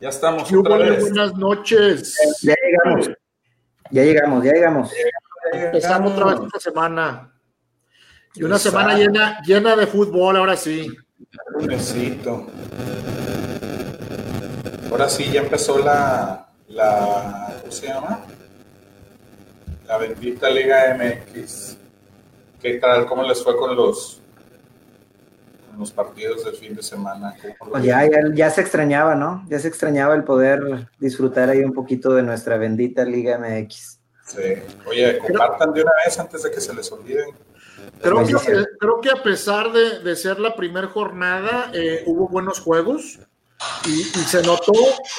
Ya estamos otra vez. Buenas noches. Ya llegamos. Ya llegamos, ya llegamos. Empezamos otra vez esta semana. Y una semana llena, llena de fútbol, ahora sí. Un besito. Ahora sí, ya empezó la, la, ¿cómo se llama? La bendita Liga MX. ¿Qué tal? ¿Cómo les fue con los los partidos del fin de semana. Pues ya, ya, se extrañaba, ¿no? Ya se extrañaba el poder disfrutar ahí un poquito de nuestra bendita Liga MX. Sí. Oye, compartan de una vez antes de que se les olviden. Creo que, creo que a pesar de, ser la primera jornada, eh, hubo buenos juegos y, se notó,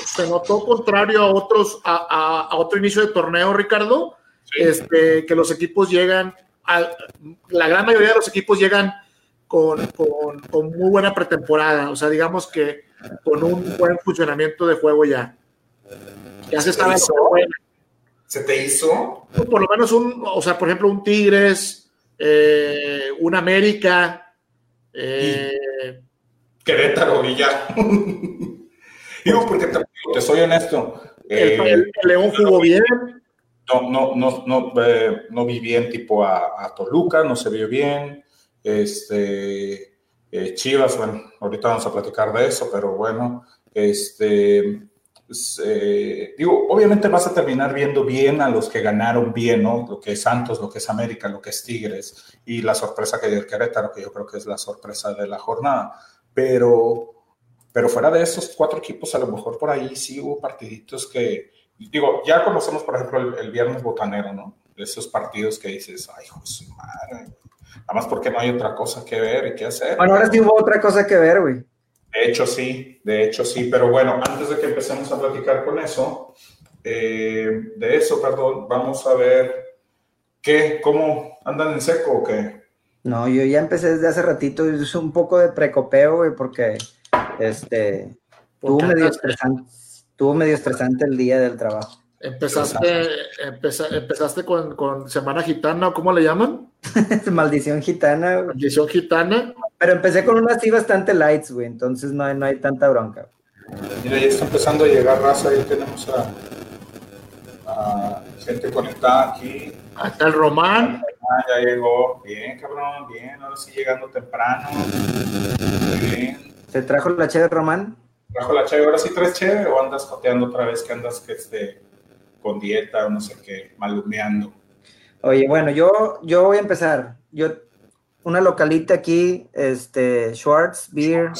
se notó contrario a otros, a, otro inicio de torneo, Ricardo, este, que los equipos llegan, a, la gran mayoría de los equipos llegan con, con, muy buena pretemporada, o sea, digamos que con un buen funcionamiento de juego ya. Ya se estaba ¿Se te hizo? Por lo menos un, o sea, por ejemplo, un Tigres, eh, un América, eh, Querétaro ya. Digo, porque te, soy honesto. El, eh, León jugó bien. No, no, no, no, eh, no vi bien tipo a, a, Toluca, no se vio bien. Este, eh, Chivas, bueno, ahorita vamos a platicar de eso, pero bueno, este, pues, eh, digo, obviamente vas a terminar viendo bien a los que ganaron bien, ¿no? Lo que es Santos, lo que es América, lo que es Tigres y la sorpresa que dio el Querétaro, que yo creo que es la sorpresa de la jornada. Pero, pero fuera de esos cuatro equipos, a lo mejor por ahí sí hubo partiditos que, digo, ya conocemos, por ejemplo, el, viernes botanero, ¿no? Esos partidos que dices, ay, José madre, Nada más porque no hay otra cosa que ver y que hacer. Bueno, ahora sí hubo otra cosa que ver, güey. De hecho, sí, de hecho, sí. Pero bueno, antes de que empecemos a platicar con eso, eh, de eso, perdón, vamos a ver qué, cómo andan en seco o qué. No, yo ya empecé desde hace ratito, hice un poco de precopeo, güey, porque este, tuvo medio estresante, tuvo medio estresante el día del trabajo. Empezaste, empezaste con, Semana Gitana, ¿cómo le llaman? Maldición Gitana. Maldición Gitana. Pero empecé con unas así bastante lights, güey, entonces no hay, no hay tanta bronca. Mira, ya está empezando a llegar raza, ahí tenemos a, gente conectada aquí. Hasta el Román. Ah, ya llegó. Bien, cabrón, bien, ahora sí llegando temprano. Bien. ¿Se trajo la cheve, Román? ¿Trajo la cheve? ¿Ahora sí traes cheve o andas coteando otra vez que andas que este con dieta o no sé qué, malumeando. Oye, bueno, yo, yo voy a empezar. Yo, una localita aquí, este, Schwartz Beer.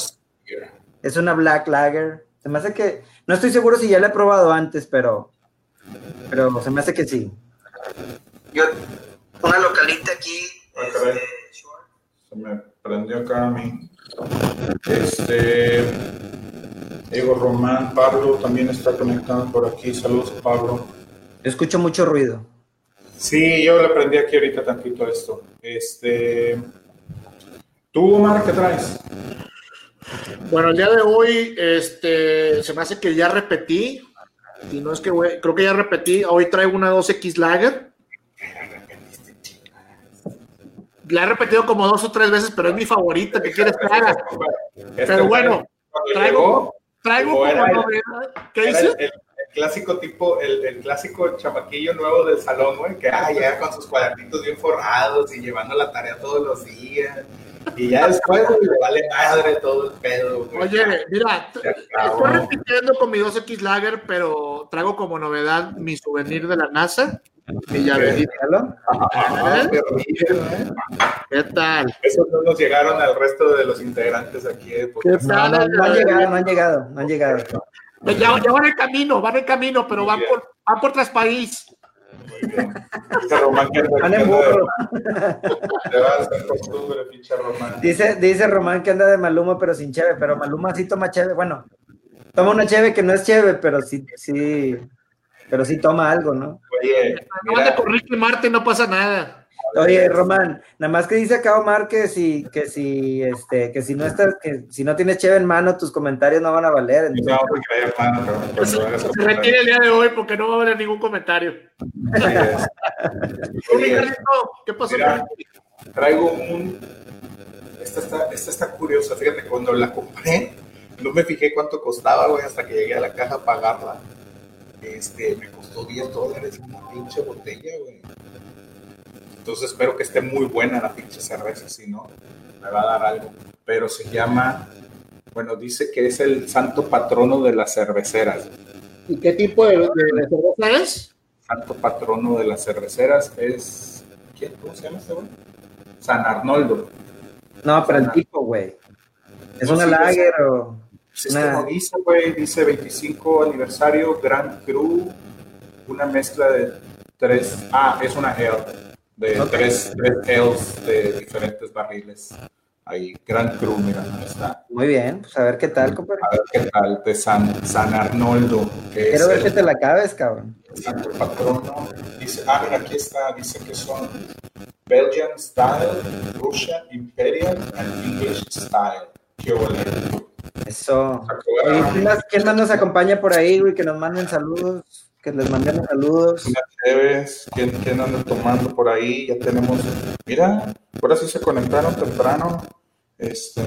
Es una Black Lager. Se me hace que, no estoy seguro si ya la he probado antes, pero, pero se me hace que sí. Yo, una localita aquí. Ah, este, se me prendió acá a mí. Este. Diego Román, Pablo también está conectado por aquí. Saludos, Pablo. Escucho mucho ruido. Sí, yo le aprendí aquí ahorita tantito esto. Este, ¿Tú, Omar, qué traes? Bueno, el día de hoy, este, se me hace que ya repetí. Y no es que, creo que ya repetí. Hoy traigo una 2X Lager. La he repetido como dos o tres veces, pero es mi favorita. ¿Qué quieres que haga? Pero bueno, traigo, Traigo como ¿Qué dices? El, clásico tipo, el, clásico chamaquillo nuevo del salón, güey, que ah, llega con sus cuadernitos bien forrados y llevando la tarea todos los días. Y ya después le vale madre todo el pedo. Güey. Oye, mira, estoy repitiendo con mi 2X Lager, pero traigo como novedad mi souvenir de la NASA. Y ya ves, ¿Eh? ¿Qué tal? Esos no nos llegaron al resto de los integrantes aquí. ¿eh? No, no, no, han llegado, no han llegado, no han llegado. Ya, ya van en camino, van en camino, pero van por, van por tras país. Dice, dice Román que anda de Maluma, pero sin cheve, pero Maluma sí toma cheve. Bueno, toma una cheve que no es cheve, pero sí, sí, pero sí toma algo, ¿no? Oye, no anda con Ricky Martin, no pasa nada. Oye, Román, nada más que dice acá Omar que si, que si, este, que si no estás, que si no tienes cheve en mano, tus comentarios no van a valer. No, porque mano, se, retire el día de hoy porque no va a valer ningún comentario. ¿Qué pasó? traigo un. Esta está, esta está curiosa. Fíjate, cuando la compré, no me fijé cuánto costaba, güey, hasta que llegué a la caja a pagarla. Este, me costó 10 dólares una pinche botella, güey. Entonces espero que esté muy buena la pinche cerveza, si no, me va a dar algo. Pero se llama, bueno, dice que es el santo patrono de las cerveceras. ¿Y qué tipo de, cerveza es? Santo patrono de las cerveceras es, ¿quién? ¿Cómo se llama este güey? San Arnoldo. No, pero el tipo, güey. ¿Es una lager o...? Una... dice, güey, dice 25 aniversario, Grand Cru, una mezcla de tres, ah, es una ale de tres, tres de diferentes barriles. Ahí, Gran Cru, mira, ahí está. Muy bien, pues a ver qué tal, compadre. A ver qué tal, de San, San Arnoldo. Quiero ver que te la acabes, cabrón. Santo patrono. Dice, ah, mira, aquí está, dice que son Belgian Style, Russian Imperial and English Style. Qué bonito. Eso. ¿Quién más, ¿Quién más nos acompaña por ahí, güey? Que nos manden saludos que les mandemos saludos. ¿quién, ¿quién anda tomando por ahí? Ya tenemos, mira, ahora sí se conectaron temprano. Este,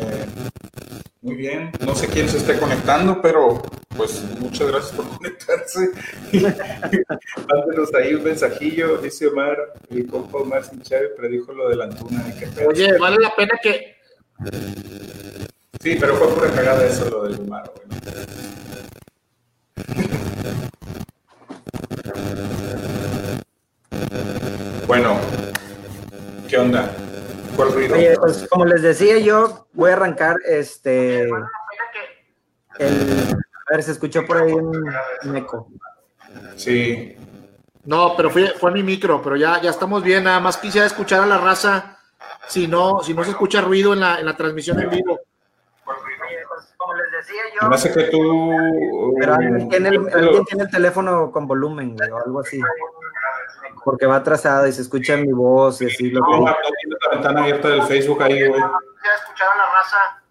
muy bien, no sé quién se esté conectando, pero pues muchas gracias por conectarse. Mándenos ahí un mensajillo, dice Omar, el compa Omar Sinchave predijo lo de la antuna. Oye, vale la pena que... Sí, pero fue pura cagada eso lo del Omar, bueno. Bueno, ¿qué onda? ¿Cuál ruido? Oye, pues como les decía yo, voy a arrancar este. El, a ver, se escuchó por ahí un, eco. Sí. No, pero fue, fue mi micro, pero ya, ya estamos bien. Nada más quisiera escuchar a la raza si no, si no se escucha ruido en la, en la transmisión en vivo decía yo. No sé que tú. Pero alguien tiene, el, teléfono con volumen, o algo así. Porque va atrasado y se escucha mi voz y así. Lo no, que... la ventana abierta del Facebook ahí, güey. Ya escucharon la raza.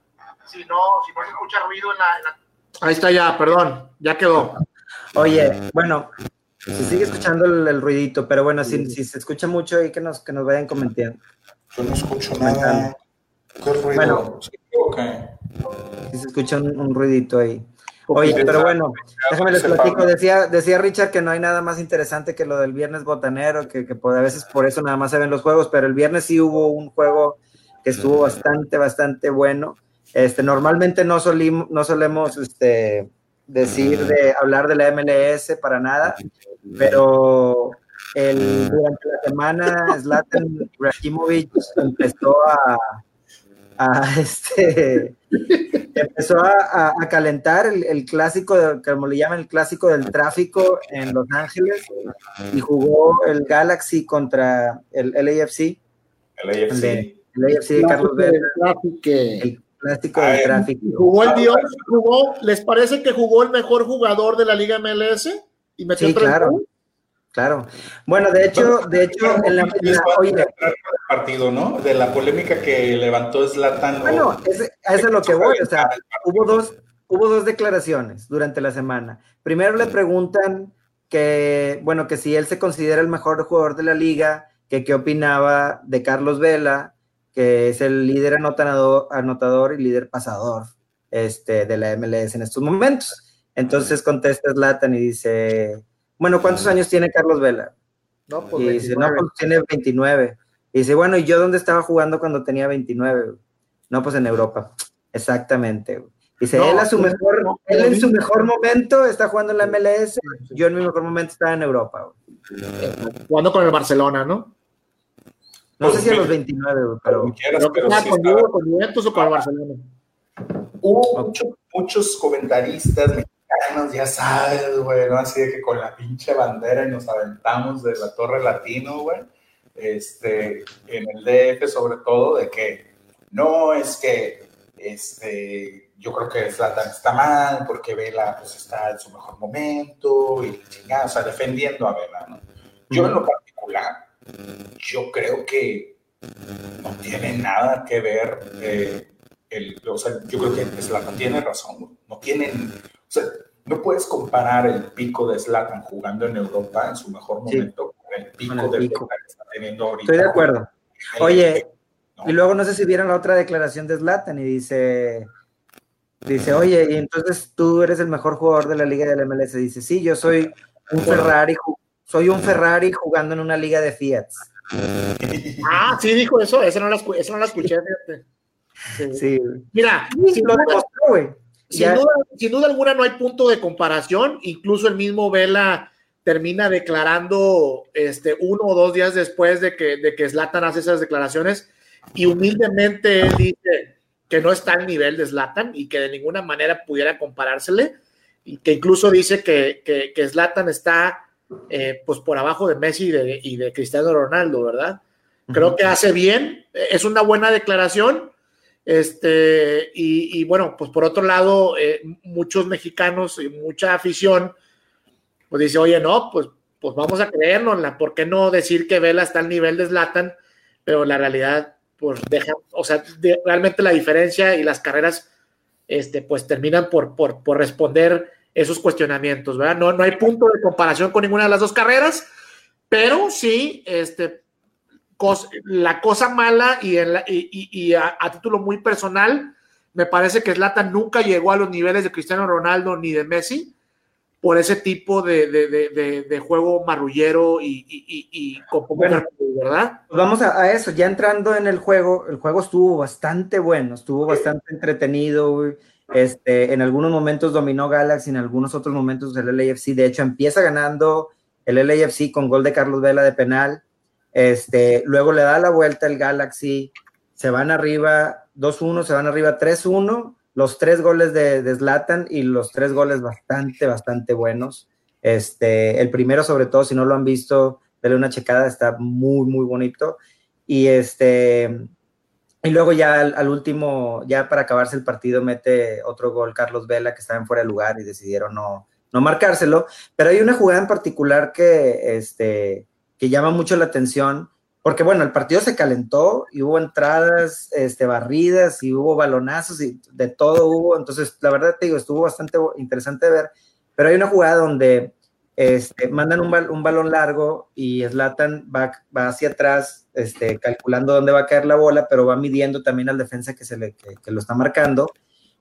Si no, si no se escucha ruido en la, Ahí está ya, perdón, ya quedó. Oye, bueno, se sigue escuchando el, ruidito, pero bueno, si, si, se escucha mucho ahí que nos, que nos vayan comentando. Yo no escucho nada. ¿Qué ruido? Bueno, si se escucha un, ruidito ahí. Oye, pero bueno, déjame les platico. Decía, decía Richard que no hay nada más interesante que lo del viernes botanero, que, que a veces por eso nada más se ven los juegos, pero el viernes sí hubo un juego que estuvo bastante, bastante bueno. Este, normalmente no, solimos, no solemos este, decir de hablar de la MLS para nada, pero el, durante la semana Zlatan Ibrahimovic empezó a, a este empezó a, calentar el, clásico, como le llaman, el clásico del tráfico en Los Ángeles y jugó el Galaxy contra el LAFC. El AFC. El, AFC de Carlos Vela. El clásico del tráfico. ¿Jugó el Dios? ¿Jugó? ¿Les parece que jugó el mejor jugador de la Liga MLS? Y metió sí, claro. Claro. Bueno, de hecho, de hecho, en la, partido, ¿no? De la polémica que levantó Zlatan. Bueno, eso es lo que voy. O sea, hubo dos, hubo dos declaraciones durante la semana. Primero le preguntan que, bueno, que si él se considera el mejor jugador de la liga, que qué opinaba de Carlos Vela, que es el líder anotador, anotador y líder pasador este, de la MLS en estos momentos. Entonces contesta Zlatan y dice bueno, ¿cuántos años tiene Carlos Vela? No, pues, y dice, no, pues tiene 29. Y dice, bueno, ¿y yo dónde estaba jugando cuando tenía 29? No, pues en Europa. Exactamente. Dice, él, a su pues, mejor, él en su mejor momento está jugando en la MLS, yo en mi mejor momento estaba en Europa. Jugando con el Barcelona, ¿no? No sé si a los 29, pero... pero con Diego, con Juventus o con el Barcelona. Hubo muchos comentaristas ya sabes, güey, ¿no? Así de que con la pinche bandera y nos aventamos de la Torre Latino, güey, este, en el DF sobre todo, de que no, es que, este, yo creo que Zlatan está mal porque Vela, pues, está en su mejor momento y chingada, o sea, defendiendo a Vela, ¿no? Yo en lo particular, yo creo que no tiene nada que ver, eh, el, o sea, yo creo que Zlatan tiene razón, no tienen, sea, no puedes comparar el pico de Zlatan jugando en Europa en su mejor momento con el pico de pico. que está teniendo ahorita. Estoy de acuerdo. Oye, y luego no sé si vieron la otra declaración de Zlatan y dice, Dice, oye, y entonces tú eres el mejor jugador de la liga del MLS. Dice, sí, yo soy un Ferrari, soy un Ferrari jugando en una liga de Fiat. Ah, sí, dijo eso, eso no lo, eso no lo escuché, Sí. Mira, sin duda, sin, duda, alguna no hay punto de comparación, incluso el mismo Vela termina declarando este, uno o dos días después de que, de que Zlatan hace esas declaraciones y humildemente él dice que no está al nivel de Zlatan y que de ninguna manera pudiera comparársele y que incluso dice que, que, Zlatan está eh, pues por abajo de Messi y de, Cristiano Ronaldo, ¿verdad? Creo que hace bien, es una buena declaración. Este, y, bueno, pues por otro lado, eh, muchos mexicanos y mucha afición, pues dice, oye, no, pues, pues vamos a creernos, ¿por qué no decir que Vela está al nivel de Zlatan? Pero la realidad pues deja, o sea, realmente la diferencia y las carreras, este, pues terminan por, por, por, responder esos cuestionamientos, ¿verdad? No, no hay punto de comparación con ninguna de las dos carreras, pero sí, este, la cosa mala y, y, a, a, título muy personal, me parece que Zlatan nunca llegó a los niveles de Cristiano Ronaldo ni de Messi, por ese tipo de, de, de, juego marrullero y, y, y, ¿verdad? Pues vamos a, eso, ya entrando en el juego, el juego estuvo bastante bueno, estuvo bastante entretenido, este, en algunos momentos dominó Galaxy, en algunos otros momentos el LAFC, de hecho empieza ganando el LAFC con gol de Carlos Vela de penal, este, luego le da la vuelta el Galaxy, se van arriba 2-1, se van arriba 3-1, los tres goles de, de Zlatan y los tres goles bastante, bastante buenos. Este, el primero, sobre todo, si no lo han visto, denle una checada, está muy, muy bonito. Y este, y luego ya al, último, ya para acabarse el partido, mete otro gol Carlos Vela, que estaba en fuera de lugar y decidieron no, no marcárselo. Pero hay una jugada en particular que, este, que llama mucho la atención porque bueno, el partido se calentó y hubo entradas, este, barridas y hubo balonazos y de todo hubo, entonces la verdad te digo, estuvo bastante interesante ver, pero hay una jugada donde este, mandan un, un balón largo y Slatan va, va, hacia atrás, este, calculando dónde va a caer la bola, pero va midiendo también al defensa que, se le, que, lo está marcando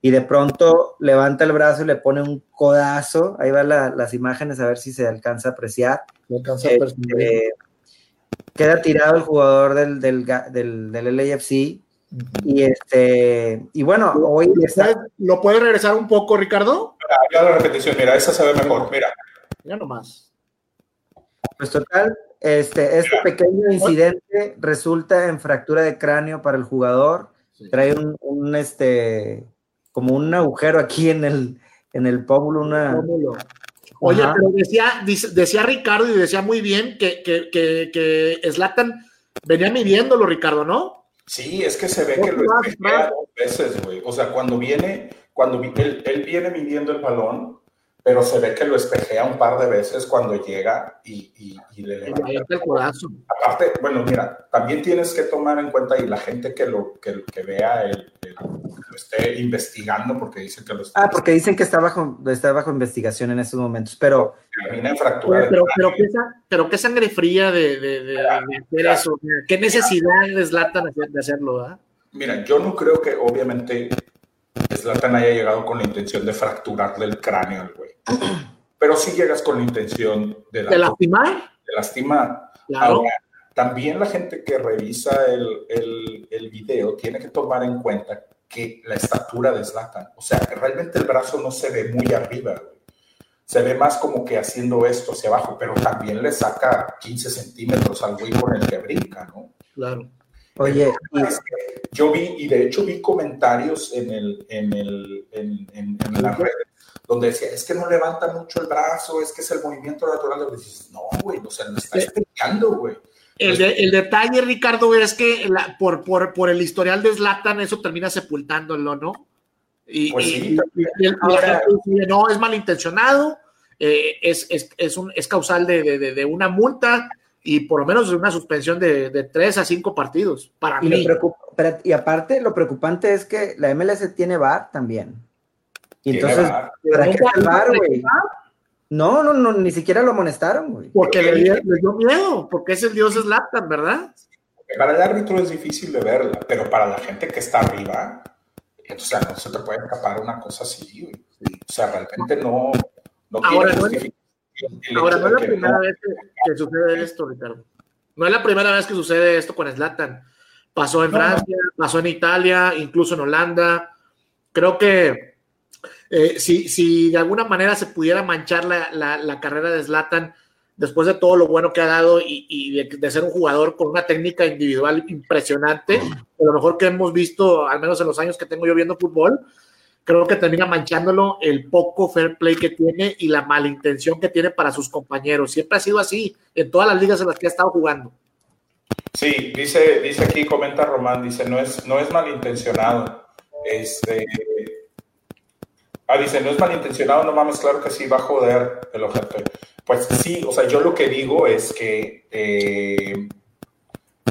y de pronto levanta el brazo y le pone un codazo, ahí van las imágenes a ver si se alcanza a apreciar. Alcanza a este, queda tirado el jugador del, del, del, del LAFC. Y este, y bueno, hoy ¿Lo puede regresar un poco, Ricardo? Ya la repetición, mira, esa se ve mejor, mira. Ya nomás. Pues total, este, este pequeño incidente resulta en fractura de cráneo para el jugador. Trae un, un, este, como un agujero aquí en el, en el pómulo, una, Oye, pero decía, decía Ricardo y decía muy bien que, que, que, que Zlatan venía midiéndolo, Ricardo, ¿no? Sí, es que se ve que lo espejea dos veces, güey. O sea, cuando viene, cuando él, él, viene midiendo el balón, pero se ve que lo espejea un par de veces cuando llega y, y, y le levanta el corazón. Aparte, bueno, mira, también tienes que tomar en cuenta y la gente que lo que, que vea el, lo esté investigando porque dicen que lo está Ah, porque dicen que está bajo, está bajo investigación en estos momentos, pero... Termina fractura. Pero, pero, ¿qué, pero, qué, sangre fría de, de, de, hacer eso. ¿Qué necesidad les Zlatan de hacerlo? ¿ah? Mira, yo no creo que obviamente Zlatan haya llegado con la intención de fracturarle el cráneo al güey. Pero sí llegas con la intención de, ¿De lastimar. De lastimar. Claro. también la gente que revisa el, el, el video tiene que tomar en cuenta que la estatura de Zlatan. O sea, que realmente el brazo no se ve muy arriba, Se ve más como que haciendo esto hacia abajo, pero también le saca 15 centímetros al güey con el que brinca, ¿no? Claro. Oye, yo vi, y de hecho vi comentarios en, el, en, el, en, en, en las redes donde decía, es que no levanta mucho el brazo, es que es el movimiento natural. Y dices, no, güey, o sea, no está explicando, güey. El, detalle, Ricardo, es que por, por, el historial de Zlatan eso termina sepultándolo, ¿no? Y, pues sí, no, es malintencionado, eh, es, es, un, es causal de, una multa y por lo menos una suspensión de, tres a cinco partidos, para y mí. y aparte, lo preocupante es que la MLS tiene VAR también. Y entonces, ¿para qué el VAR, güey? No, no, no, ni siquiera lo amonestaron, güey. Porque le, dio miedo, porque es el dios Slatan, ¿verdad? para el árbitro es difícil de verla, pero para la gente que está arriba, Entonces, no se te puede escapar una cosa así, O sea, realmente no, no ahora, es, ahora no es la primera vez que, sucede esto, Ricardo. No es la primera vez que sucede esto con Slatan. Pasó en Francia, pasó en Italia, incluso en Holanda. Creo que eh, si, si, de alguna manera se pudiera manchar la, la, carrera de Slatan después de todo lo bueno que ha dado y, de, ser un jugador con una técnica individual impresionante, de lo mejor que hemos visto, al menos en los años que tengo yo viendo fútbol, creo que termina manchándolo el poco fair play que tiene y la malintención que tiene para sus compañeros. Siempre ha sido así en todas las ligas en las que ha estado jugando. Sí, dice, dice aquí, comenta Román, dice, no es, no es malintencionado. Este, ah, dice, no es malintencionado, no mames, claro que sí, va a joder el objeto. Pues sí, o sea, yo lo que digo es que eh,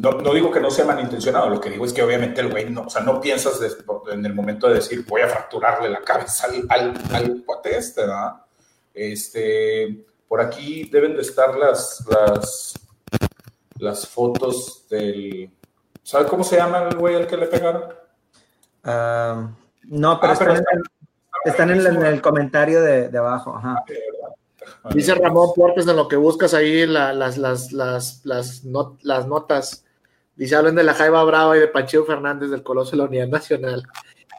no, no, digo que no sea malintencionado, lo que digo es que obviamente el güey no, o sea, no piensas en el momento de decir voy a fracturarle la cabeza al, al, al este, ¿verdad? Este, por aquí deben de estar las, las, las fotos del. ¿Sabe cómo se llama el güey al que le pegaron? Ah, no, pero, ah, están, en, el, comentario de, de abajo. Ajá. Ah, Dice Ramón Portes en lo que buscas ahí las, las, las, las, notas. Dice, hablen de la Jaiba Brava y de Panchito Fernández del Coloso de la Unidad Nacional.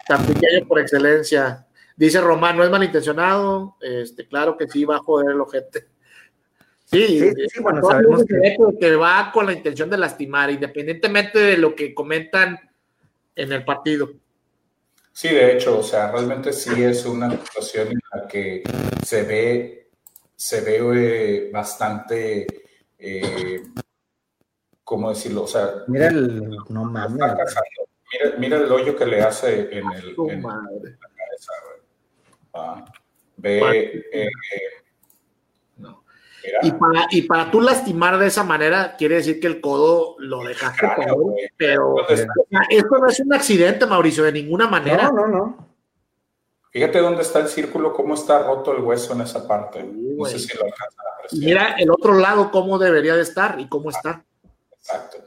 Tan pequeño por excelencia. Dice Román, no es malintencionado. Este, claro que sí, va a joder el ojete. Sí, sí, bueno, sabemos que... que va con la intención de lastimar, independientemente de lo que comentan en el partido. Sí, de hecho, o sea, realmente sí es una situación en la que se ve se ve eh, bastante, eh, ¿cómo decirlo? O sea, mira el, no mames. Mira, mira, el hoyo que le hace en, el, en la cabeza. Ah, ve, eh, no. y, para, y para tú lastimar de esa manera, quiere decir que el codo lo dejaste pero esto no es un accidente, Mauricio, de ninguna manera. No, no, no. Fíjate dónde está el círculo, cómo está roto el hueso en esa parte. No sé si lo Mira el otro lado, cómo debería de estar y cómo está. Exacto.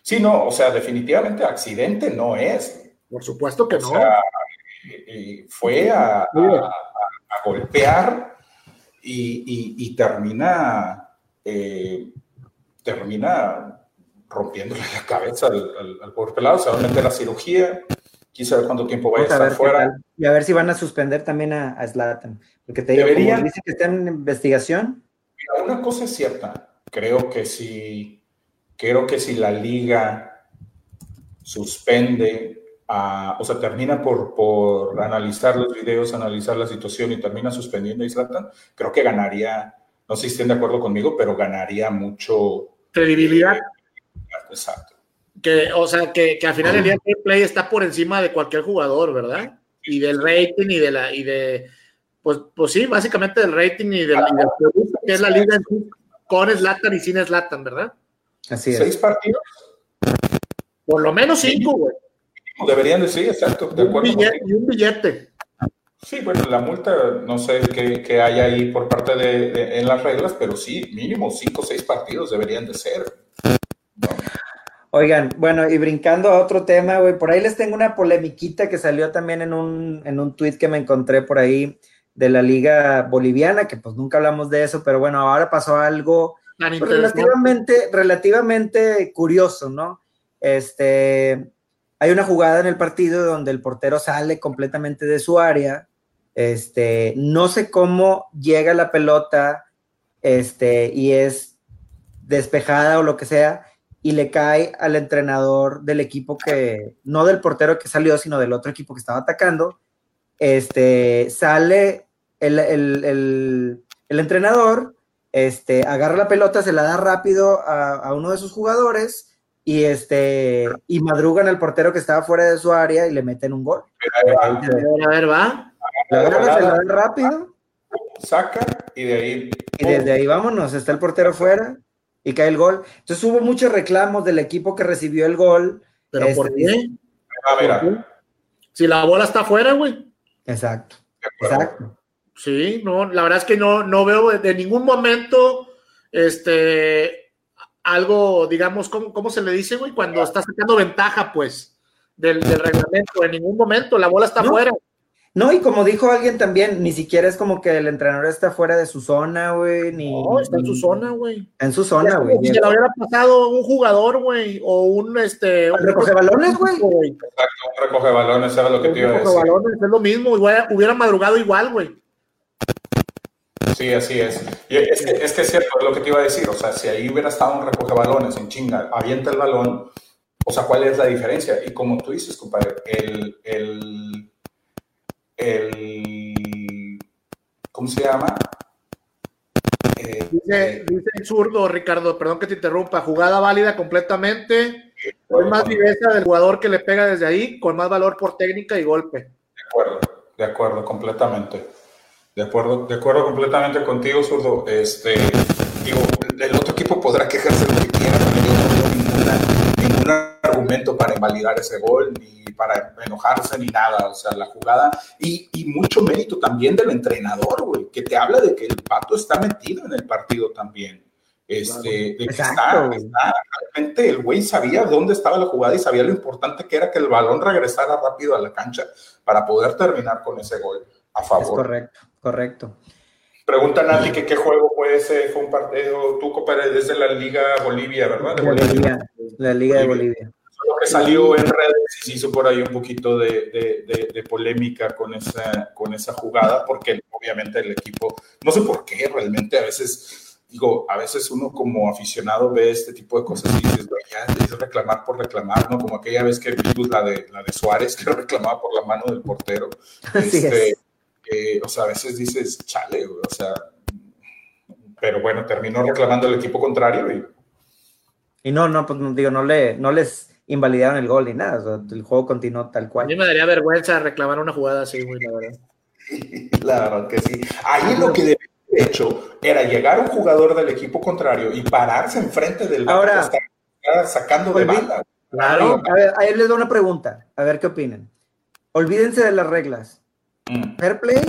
Sí, no, o sea, definitivamente accidente no es. Por supuesto que no. Sea, fue a, golpear y, termina, eh, termina rompiéndole la cabeza al, al, pobre pelado. Se va a meter a cirugía quién sabe cuánto tiempo vaya a estar fuera. Y a ver si van a suspender también a, a Zlatan. Porque te digo, dice que está en investigación. Mira, una cosa es cierta. Creo que si, creo que si la liga suspende, o sea, termina por, por analizar los videos, analizar la situación y termina suspendiendo a Zlatan, creo que ganaría, no sé si estén de acuerdo conmigo, pero ganaría mucho. Credibilidad. Eh, exacto que, o sea, que, que al final el día el play está por encima de cualquier jugador, ¿verdad? Y del rating y de la, y de, pues, pues sí, básicamente del rating y del, que es la liga con Slatan y sin Slatan, ¿verdad? Así es. ¿Seis partidos? Por lo menos cinco, güey. Deberían decir, exacto. De un billete, y un billete. Sí, bueno, la multa, no sé qué, qué hay ahí por parte de, en las reglas, pero sí, mínimo cinco o seis partidos deberían de ser. Oigan, bueno, y brincando a otro tema, güey, por ahí les tengo una polemiquita que salió también en un, en un tweet que me encontré por ahí de la liga boliviana, que pues nunca hablamos de eso, pero bueno, ahora pasó algo pues, relativamente, relativamente curioso, ¿no? Este, hay una jugada en el partido donde el portero sale completamente de su área, este, no sé cómo llega la pelota, este, y es despejada o lo que sea, y le cae al entrenador del equipo que, no del portero que salió, sino del otro equipo que estaba atacando. Este, sale el, entrenador, este, agarra la pelota, se la da rápido a, uno de sus jugadores y, este, y madrugan al portero que estaba fuera de su área y le meten un gol. A ver, va. La se la da rápido. Saca y de ahí. Y desde ahí vámonos, está el portero fuera y cae el gol. Entonces hubo muchos reclamos del equipo que recibió el gol. ¿Pero por este, qué? A Si la bola está afuera, güey. Exacto. Exacto. Sí, no, la verdad es que no, no veo de ningún momento este algo, digamos, ¿cómo, cómo se le dice, güey? Cuando está sacando ventaja, pues. del, reglamento en ningún momento, la bola está afuera. No, y como dijo alguien también, ni siquiera es como que el entrenador está fuera de su zona, güey, ni... No, está en su zona, güey. En su zona, güey. Si le hubiera pasado un jugador, güey, o un, este... Un recoge balones, güey. Exacto, un recoge balones, era lo que te iba a decir. balones, es lo mismo, hubiera madrugado igual, güey. Sí, así es. Y es, que, es que es cierto, es lo que te iba a decir. O sea, si ahí hubiera estado un recoge balones en chinga, avienta el balón, o sea, ¿cuál es la diferencia? Y como tú dices, compadre, el, el, el ¿cómo se llama? Eh, dice, dice, el zurdo, Ricardo, perdón que te interrumpa, jugada válida completamente, con más viveza del jugador que le pega desde ahí, con más valor por técnica y golpe. De acuerdo, de acuerdo, completamente. De acuerdo, de acuerdo completamente contigo, zurdo. Este, digo, el otro equipo podrá quejarse lo argumento para invalidar ese gol, ni para enojarse, ni nada. O sea, la jugada, y, y mucho mérito también del entrenador, güey, que te habla de que el pato está metido en el partido también. Este, de que está, está, realmente el güey sabía dónde estaba la jugada y sabía lo importante que era que el balón regresara rápido a la cancha para poder terminar con ese gol a favor. correcto. Correcto. Pregunta Nati que qué juego fue ese, fue un partido, tú cooperas desde la Liga Bolivia, ¿verdad? De Bolivia, la Liga de Bolivia. Lo que salió en redes y se hizo por ahí un poquito de, de, de, polémica con esa, con esa jugada, porque obviamente el equipo, no sé por qué realmente a veces, digo, a veces uno como aficionado ve este tipo de cosas y dices, ya es reclamar por reclamar, ¿no? Como aquella vez que vimos la de, la de Suárez, que reclamaba por la mano del portero. Este, o sea, a veces dices, chale, o sea, pero bueno, terminó reclamando el equipo contrario y... Y no, no, pues digo, no, le, no les invalidaron el gol ni nada, o sea, el juego continuó tal cual. A mí me daría vergüenza reclamar una jugada así, muy la verdad. la verdad que sí. Ahí lo que debe haber hecho era llegar un jugador del equipo contrario y pararse enfrente del Ahora, sacando de banda. Claro. A ver, ahí les doy una pregunta, a ver qué opinan. Olvídense de las reglas. Mm. ¿Fair play?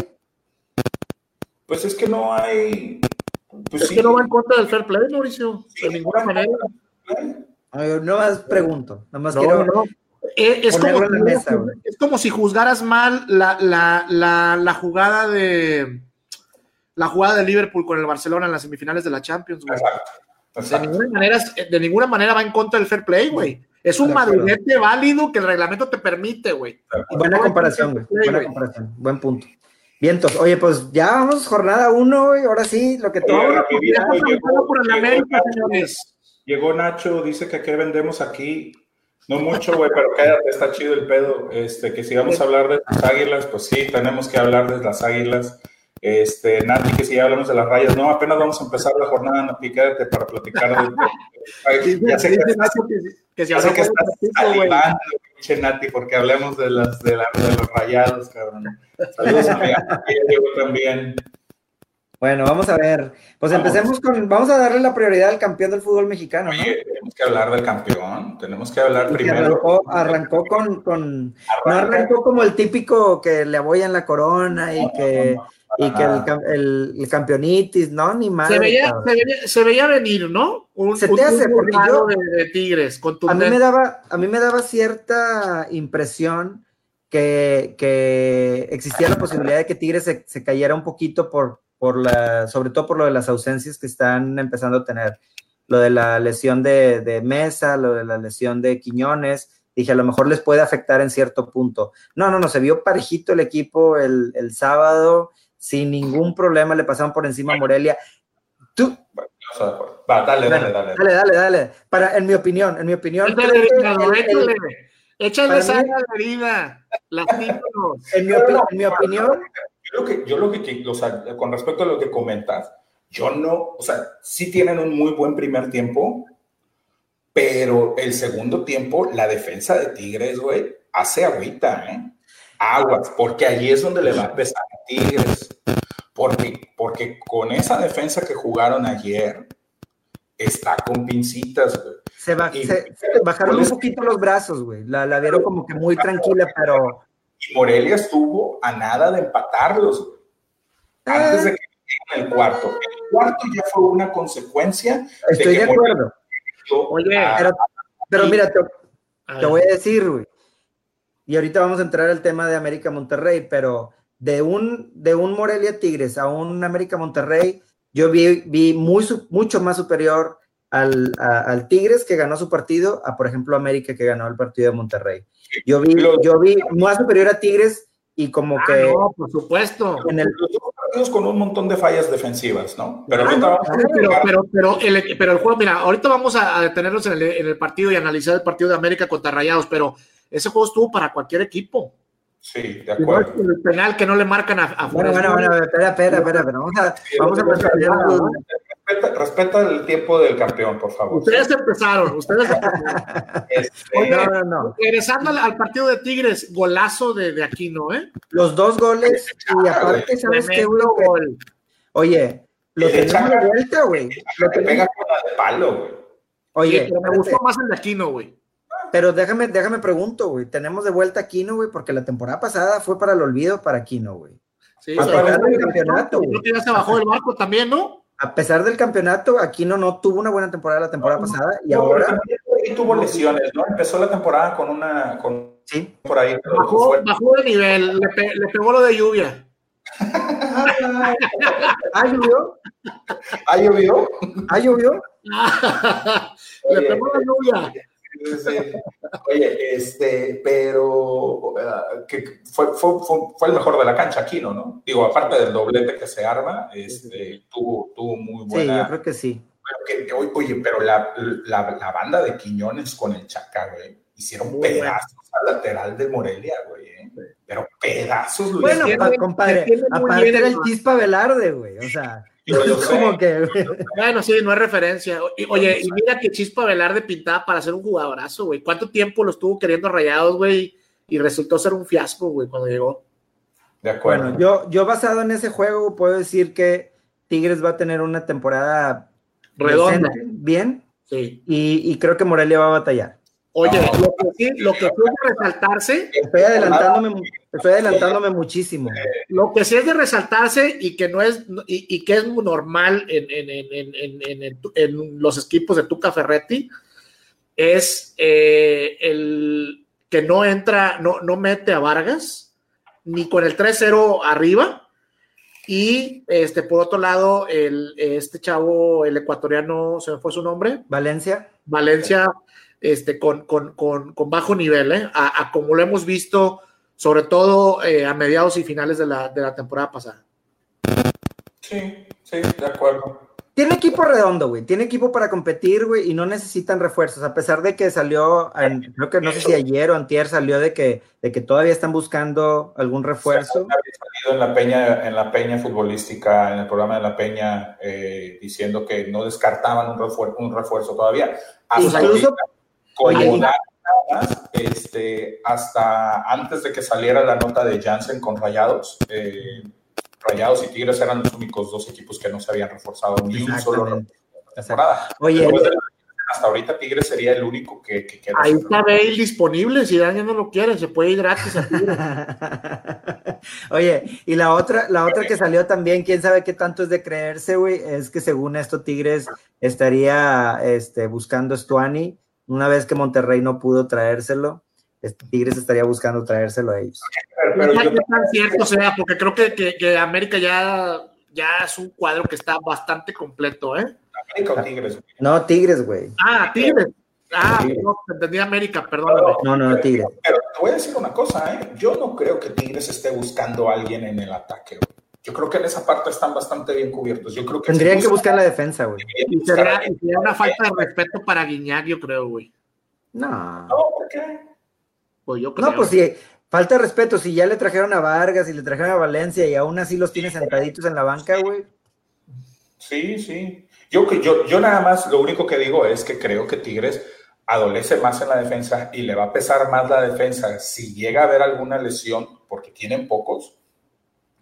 Pues es que no hay. Pues es que no va en contra del fair play, Mauricio. de ninguna manera. No más pregunto. Nada más quiero. No. Eh, es, como, es, como, si juzgaras mal la, la, la, la, jugada de la jugada de Liverpool con el Barcelona en las semifinales de la Champions, De, ninguna manera, de ninguna manera va en contra del fair play, güey. Es un madurete válido que el reglamento te permite, güey. Buena comparación, güey. Buena comparación. Buen punto. Vientos. Oye, pues ya vamos, jornada uno, güey. Ahora sí, lo que todo. Llegó Nacho, dice que qué vendemos aquí. No mucho, güey, pero quédate, está chido el pedo. Este, que si vamos a hablar de las águilas, pues sí, tenemos que hablar de las águilas. Este, Nati, que si ya hablamos de las rayas, no, apenas vamos a empezar la jornada, Nati, quédate para platicar de, ya sé que, estás, que, ya sé que estás salivando, pinche Nati, porque hablemos de, las, de, la, de los rayados, cabrón. Saludos a mi Diego también. Bueno, vamos a ver. Pues empecemos con, vamos a darle la prioridad al campeón del fútbol mexicano. ¿no? Oye, tenemos que hablar del campeón, tenemos que hablar primero. Arrancó, con, con no arrancó como el típico que le en la corona y que y que el, el, campeonitis, ¿no? Ni más. Se veía, se veía, venir, ¿no? Un, se te hace, yo, de, Tigres, a mí, me daba, a mí me daba cierta impresión que, que existía la posibilidad de que Tigres se, se, cayera un poquito por, por la, sobre todo por lo de las ausencias que están empezando a tener. Lo de la lesión de, de Mesa, lo de la lesión de Quiñones, dije, a lo mejor les puede afectar en cierto punto. No, no, no, se vio parejito el equipo el, el sábado sin ningún problema le pasaron por encima a Morelia. Tú. Va, dale, dale, dale. Dale, dale, dale. Para, en mi opinión, en mi opinión. Échale, échale, échale sal a la herida. En mi, en mi opinión. Yo lo que, yo lo que, o sea, con respecto a lo que comentas, yo no, o sea, sí tienen un muy buen primer tiempo, pero el segundo tiempo, la defensa de Tigres, güey, hace agüita, ¿eh? Aguas, porque allí es donde le va a empezar a Tigres. Porque, porque con esa defensa que jugaron ayer, está con pincitas, güey. Se, bajaron un poquito los brazos, güey. La, la vieron como que muy tranquila, pero. Y Morelia estuvo a nada de empatarlos. Antes de que en el cuarto. El cuarto ya fue una consecuencia. Estoy de, acuerdo. Oye, pero, mira, te, te voy a decir, güey y ahorita vamos a entrar al tema de América Monterrey, pero de un, de un Morelia Tigres a un América Monterrey, yo vi, vi muy, mucho más superior al, al, Tigres que ganó su partido a, por ejemplo, América que ganó el partido de Monterrey. Yo vi, yo vi más superior a Tigres y como ah, que... No, por supuesto. En el... Los dos partidos con un montón de fallas defensivas, ¿no? Pero, ah, pero, pero, pero, el, pero, el, juego, mira, ahorita vamos a, detenernos en el, en el partido y analizar el partido de América contra Rayados, pero ese juego estuvo para cualquier equipo. Sí, de acuerdo. el penal que no le marcan a, a Bueno, bueno, bueno, espera, espera, espera, pero vamos a, vamos a respeta, respeta, el tiempo del campeón, por favor. Ustedes empezaron, ustedes empezaron. Este, no, no, no. Regresando al, partido de Tigres, golazo de, de Aquino, ¿eh? Los dos goles, y aparte, ¿sabes qué? Gol. Oye, lo tenemos de vuelta, güey. Lo pega con la de palo, güey. Oye, me gustó más el de Aquino, güey. Pero déjame, déjame pregunto, güey. Tenemos de vuelta a Kino, güey, porque la temporada pasada fue para el olvido para Kino, güey. Sí, a pesar del campeonato, güey. se bajó del barco también, ¿no? A pesar del campeonato, Aquino no tuvo una buena temporada la temporada pasada y ahora. tuvo lesiones, ¿no? Empezó la temporada con una. Con, sí. Por ahí. Bajó, bajó de nivel, le, le pegó lo de lluvia. ¿Ah, llovió? ¿Ah, llovió? ¿Ah, llovió? le pegó la lluvia. Oye, este, pero que fue, fue, fue, el mejor de la cancha, Aquino, ¿no? Digo, aparte del doblete que se arma, este, tuvo, tuvo muy buena. Sí, yo creo que sí. oye, pero la, la, la, banda de Quiñones con el Chaca, güey, hicieron pedazos al lateral de Morelia, güey, ¿eh? Pero pedazos, Luis. Bueno, compadre, aparte era el Chispa Velarde, güey, o sea. como que... Bueno, sí, no es referencia. Oye, y mira que Chispa Velarde pintaba para ser un jugadorazo, güey. ¿Cuánto tiempo lo estuvo queriendo rayados, güey? Y resultó ser un fiasco, güey, cuando llegó. De acuerdo. Bueno, yo, yo basado en ese juego puedo decir que Tigres va a tener una temporada redonda. bien. Sí. Y, y creo que Morelia va a batallar. Oye, lo que sí, lo que sí es de resaltarse. Estoy adelantándome, estoy adelantándome muchísimo. Lo que sí es de resaltarse y que no es, y, que es muy normal en, en, en, los equipos de Tuca Ferretti, es eh, el que no entra, no, no mete a Vargas, ni con el 3-0 arriba. Y este, por otro lado, el, este chavo, el ecuatoriano, ¿se me fue su nombre? Valencia. Valencia este, con, bajo nivel, ¿eh? a, como lo hemos visto, sobre todo eh, a mediados y finales de la, temporada pasada. Sí, sí, de acuerdo. Tiene equipo redondo, güey. Tiene equipo para competir, güey, y no necesitan refuerzos. A pesar de que salió, creo que no sé si ayer o antier salió de que, de que todavía están buscando algún refuerzo. salido en la peña, en la peña futbolística, en el programa de la peña, eh, diciendo que no descartaban un refuerzo, un refuerzo todavía. Incluso, este, hasta antes de que saliera la nota de Jansen con Rayados, eh, Rayados y Tigres eran los únicos dos equipos que no se habían reforzado ni un solo temporada. Oye, hasta ahorita Tigres sería el único que, que Ahí está Bale disponible, si alguien no lo quiere, se puede ir gratis a Tigres. Oye, y la otra, la otra que salió también, quién sabe qué tanto es de creerse, güey, es que según esto Tigres estaría este, buscando Stuani una vez que Monterrey no pudo traérselo, este, Tigres estaría buscando traérselo a ellos. Pero, yo... tan cierto sea, porque creo que, que, América ya, ya es un cuadro que está bastante completo, ¿eh? ¿América o Tigres? No, Tigres, güey. Ah, Tigres. Ah, no, entendí América, perdóname. No, no, no, Tigres. Pero te voy a decir una cosa, ¿eh? Yo no creo que Tigres esté buscando a alguien en el ataque, güey. Yo creo que en esa parte están bastante bien cubiertos. Yo creo que Tendrían que buscar la defensa, güey. Y sería, una falta de respeto para Guiñac, yo creo, güey. No. No, ¿por qué? Pues yo creo. No, pues sí, falta de respeto. Si ya le trajeron a Vargas y le trajeron a Valencia y aún así los tiene sentaditos en la banca, güey. Sí, sí. Yo, yo, yo nada más, lo único que digo es que creo que Tigres adolece más en la defensa y le va a pesar más la defensa si llega a haber alguna lesión, porque tienen pocos,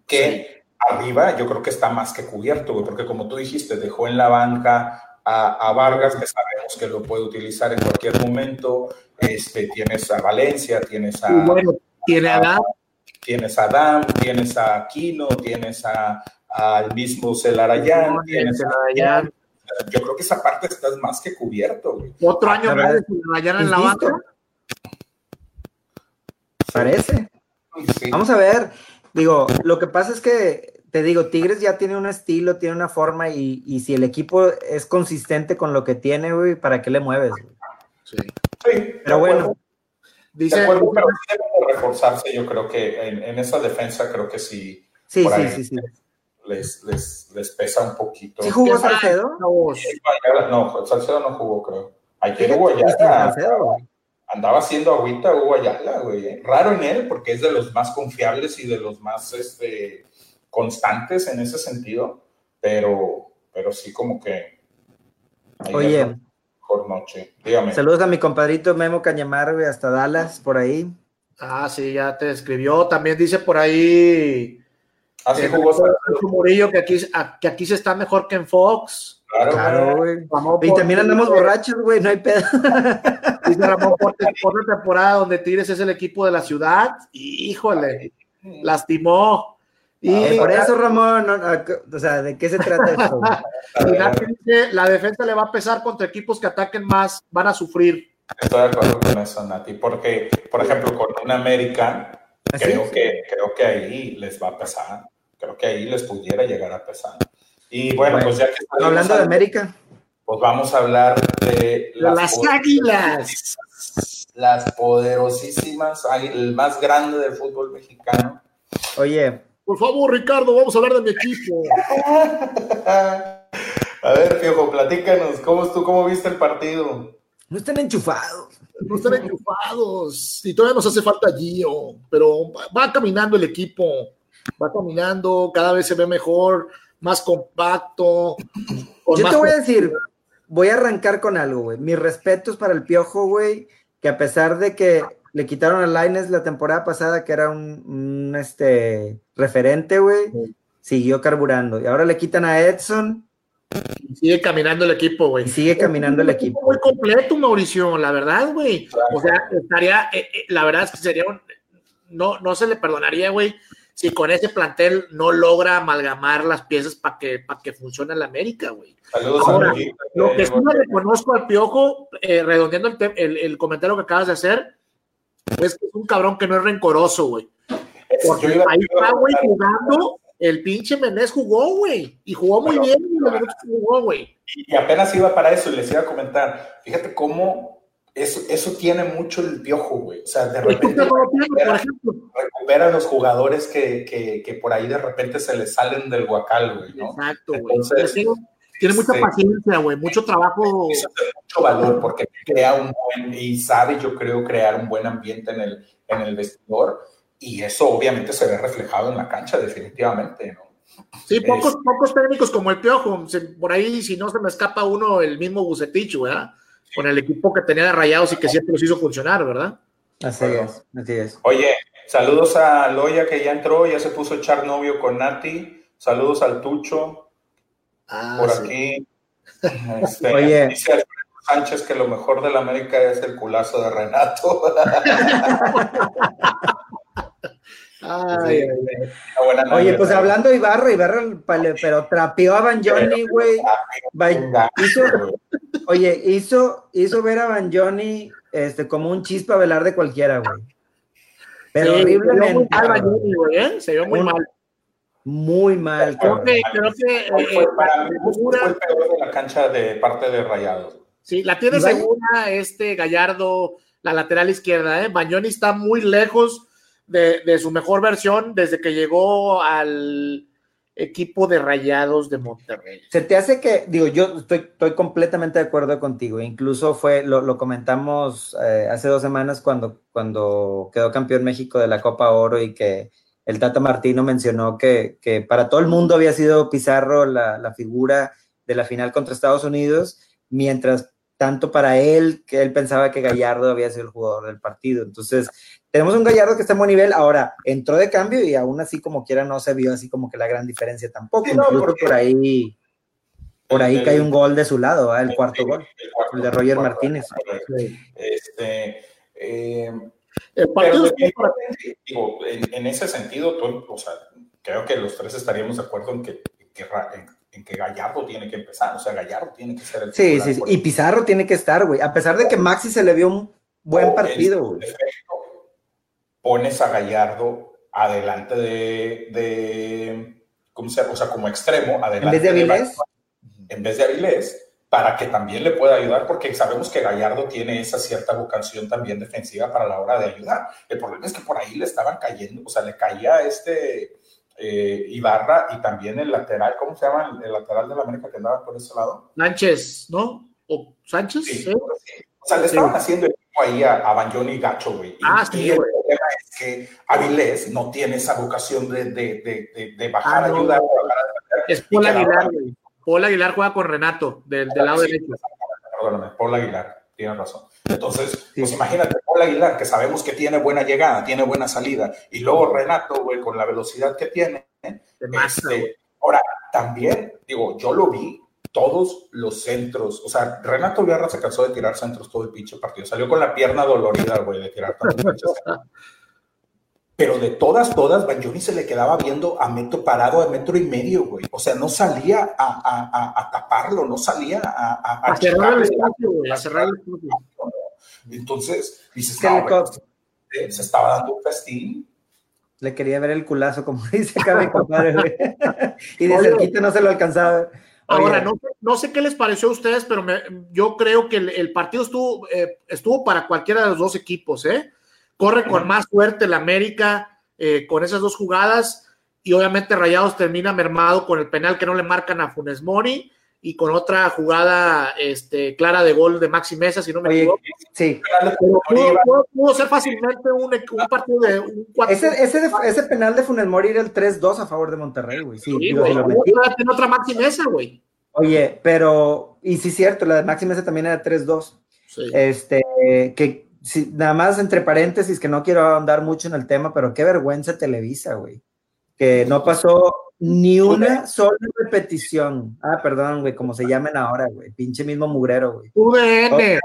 que arriba yo creo que está más que cubierto, porque como tú dijiste, dejó en la banca a, Vargas, que sabemos que lo puede utilizar en cualquier momento, este, tienes a Valencia, tienes a... Bueno, tiene a Adam. Tienes a Adam, tienes a Aquino, tienes al mismo Celarayán, tienes a... Yo creo que esa parte estás más que cubierto. Otro año más de Celarayán en la banca. Parece. Vamos a ver. Digo, lo que pasa es que, te digo, Tigres ya tiene un estilo, tiene una forma y, si el equipo es consistente con lo que tiene, güey, ¿para qué le mueves? Sí. sí. Pero bueno. Dice, de acuerdo, pero debe reforzarse, yo creo que en, esa defensa creo que sí. Sí, sí, sí, sí. Les, les, les, pesa un poquito. ¿Sí jugó Salcedo? No, Salcedo no jugó, creo. Ayer hubo ya andaba haciendo agüita Hugo Ayala, güey. ¿eh? Raro en él, porque es de los más confiables y de los más este, constantes en ese sentido, pero, pero sí como que... Oye. Por noche, dígame. Saludos a mi compadrito Memo Cañamar, hasta Dallas, por ahí. Ah, sí, ya te escribió. También dice por ahí... Así ah, jugó Murillo que aquí, que aquí se está mejor que en Fox. Claro, güey. Y también andamos borrachos, güey, no hay pedo. Dice Ramón, por, por temporada donde Tigres es el equipo de la ciudad, híjole, lastimó. Y por eso, Ramón, o sea, ¿de qué se trata esto? la defensa le va a pesar contra equipos que ataquen más, van a sufrir. Estoy de acuerdo con eso, Nati, porque, por ejemplo, con un América, ¿Ah, creo, que, creo que ahí les va a pesar, creo que ahí les pudiera llegar a pesar. Y bueno, pues ya que hablando de América, pues vamos a hablar de las, águilas. Las poderosísimas, el más grande del fútbol mexicano. Oye. Por favor, Ricardo, vamos a hablar de mi equipo. a ver, Piojo, platícanos, ¿cómo, tú, ¿cómo viste el partido? No están enchufados. No están enchufados. Y todavía nos hace falta Gio, pero va caminando el equipo. Va caminando, cada vez se ve mejor más compacto. Yo te voy a decir, voy a arrancar con algo, güey. Mis respetos para el Piojo, güey, que a pesar de que le quitaron a Laines la temporada pasada, que era un, este, referente, güey, siguió carburando. Y ahora le quitan a Edson. sigue caminando el equipo, güey. Sigue caminando el equipo. Muy completo, Mauricio, la verdad, güey. O sea, estaría, eh, eh, la verdad es que sería un, no, no se le perdonaría, güey, si con ese plantel no logra amalgamar las piezas para que, para que funcione la América, güey. Ahora, lo que sí le reconozco al Piojo, eh, redondeando el, el, comentario que acabas de hacer, es que es un cabrón que no es rencoroso, güey. Porque ahí está, güey, jugando. El pinche Menés jugó, güey. Y jugó muy bien. Y, jugó, güey. y apenas iba para eso y les iba a comentar. Fíjate cómo eso, eso tiene mucho el piojo, güey. O sea, de repente recupera, los jugadores que, que, que, por ahí de repente se les salen del guacal, güey, ¿no? Exacto, güey. Tiene mucha este, paciencia, güey, mucho trabajo. Eso tiene mucho valor porque crea un buen, y sabe, yo creo, crear un buen ambiente en el, en el vestidor. Y eso obviamente se ve reflejado en la cancha, definitivamente, ¿no? Sí, pocos, pocos técnicos como el Piojo. Por ahí, si no se me escapa uno, el mismo Bucetich, ¿verdad? con el equipo que tenía de Rayados y que siempre los hizo funcionar, ¿verdad? Así es, así es. Oye, saludos a Loya que ya entró, ya se puso a echar novio con Nati. Saludos al Tucho. Ah, por aquí. Este, Oye. Dice Sánchez que lo mejor de la América es el culazo de Renato. Ay, Oye, pues hablando de Ibarra, Ibarra, pero trapeó a Van Johnny, güey. oye, hizo, hizo ver a Van Johnny este, como un chispa velar de cualquiera, güey. Pero horriblemente. ¿eh? Se vio muy mal. Muy mal. Creo que, creo que eh, para mí fue el peor de la cancha de parte de Rayados. Sí, la tiene segura este Gallardo, la lateral izquierda, ¿eh? Bañoni está muy lejos de, su mejor versión desde que llegó al equipo de Rayados de Monterrey. Se te hace que, digo, yo estoy, estoy completamente de acuerdo contigo, incluso fue, lo, comentamos eh, hace dos semanas cuando, cuando quedó campeón México de la Copa Oro y que el Tata Martino mencionó que, para todo el mundo había sido Pizarro la, la figura de la final contra Estados Unidos, mientras tanto para él que él pensaba que Gallardo había sido el jugador del partido. Entonces, tenemos un Gallardo que está en buen nivel, ahora entró de cambio y aún así como quiera no se vio así como que la gran diferencia tampoco. Incluso por ahí por ahí cae un gol de su lado, el cuarto gol, el de Roger Martínez. Este, eh, pero, digo, en, ese sentido, o sea, creo que los tres estaríamos de acuerdo en que, en que Gallardo tiene que empezar, o sea, Gallardo tiene que ser el Sí, sí, sí, y Pizarro tiene que estar, güey, a pesar de que Maxi se le vio un buen partido, güey. pones a Gallardo adelante de, de ¿cómo se llama? O sea, como extremo, adelante. ¿En vez de Avilés? en vez de Avilés, para que también le pueda ayudar, porque sabemos que Gallardo tiene esa cierta vocación también defensiva para la hora de ayudar. El problema es que por ahí le estaban cayendo, o sea, le caía este eh, Ibarra y también el lateral, ¿cómo se llama? El, lateral de la América que andaba por ese lado. Sánchez, ¿no? ¿O Sánchez? Sí, O sea, le estaban haciendo el ahí a, a y Gacho, güey. Ah, sí, y el problema es que Avilés no tiene esa vocación de, de, de, de bajar a ah, ayudar. Es Paul Aguilar, güey. Paul Aguilar juega con Renato, del, del lado derecho. Perdóname, Paul Aguilar, tienes razón. Entonces, pues imagínate, Paul Aguilar, que sabemos que tiene buena llegada, tiene buena salida, y luego Renato, güey, con la velocidad que tiene. Este, ahora, también, digo, yo lo vi, todos los centros, o sea, Renato Villarra se cansó de tirar centros todo el pinche partido, salió con la pierna dolorida, güey, de tirar tantos Pero de todas, todas, Banjoni se le quedaba viendo a metro parado a metro y medio, güey. O sea, no salía a, taparlo, no salía a, a, cerrar el espacio, güey, a cerrar el espacio. Entonces, dices, no, se estaba dando un festín. Le quería ver el culazo, como dice acá mi compadre, güey. y de cerquita no se lo alcanzaba. Ahora, no, no, sé qué les pareció a ustedes, pero yo creo que el, partido estuvo, eh, estuvo para cualquiera de los dos equipos, ¿eh? Corre con más suerte el América eh, con esas dos jugadas y obviamente Rayados termina mermado con el penal que no le marcan a Funes Mori y con otra jugada este, clara de gol de Maxi Mesa, si no me equivoco. Sí. pudo, ser fácilmente un, partido de un ese, ese, ese, penal de Funes Mori era el 3-2 a favor de Monterrey, güey. Sí, sí güey. otra Maxi Mesa, güey. Oye, pero, y sí, cierto, la de Maxi Mesa también era 3-2. Sí. Este, que si, nada más entre paréntesis, que no quiero andar mucho en el tema, pero qué vergüenza Televisa, güey. Que no pasó ni una sola repetición. Ah, perdón, güey, como se llamen ahora, güey. Pinche mismo mugrero, güey. VN.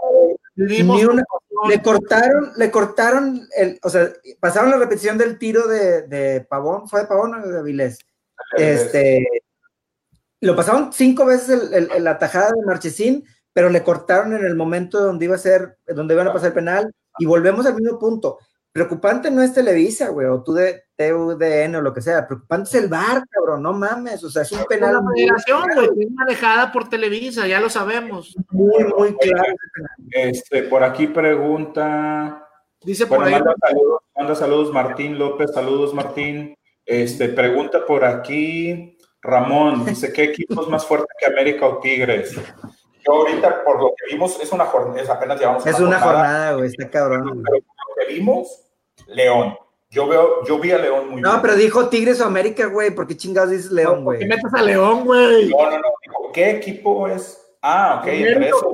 ni una, le cortaron, le cortaron el, o sea, pasaron la repetición del tiro de, de Pavón, ¿fue de Pavón o de Avilés? Este, lo pasaron cinco veces el, el, la tajada de Marchesín, pero le cortaron en el momento donde iba a ser, donde iban a pasar el penal, y volvemos al mismo punto preocupante no es Televisa, güey, o tú de TUDN o lo que sea, preocupante es el bar, cabrón, no mames, o sea, es un penal. La federación, güey, es manejada por Televisa, ya lo sabemos. Muy, muy claro. Este, por aquí pregunta. Dice por ahí. Manda saludos, manda saludos, Martín López, saludos, Martín. Este, pregunta por aquí, Ramón, dice, ¿qué equipo es más fuerte que América o Tigres? Yo ahorita, por lo que vimos, es una jornada, apenas llevamos Es una, jornada, güey, está cabrón. Pero por lo que vimos, León. Yo veo, yo vi a León muy no, No, pero dijo Tigres o América, güey. ¿Por qué chingados dices León, güey? ¿Por qué metes a León, güey? No, no, no. ¿Qué equipo es? Ah, ok. Entre eso,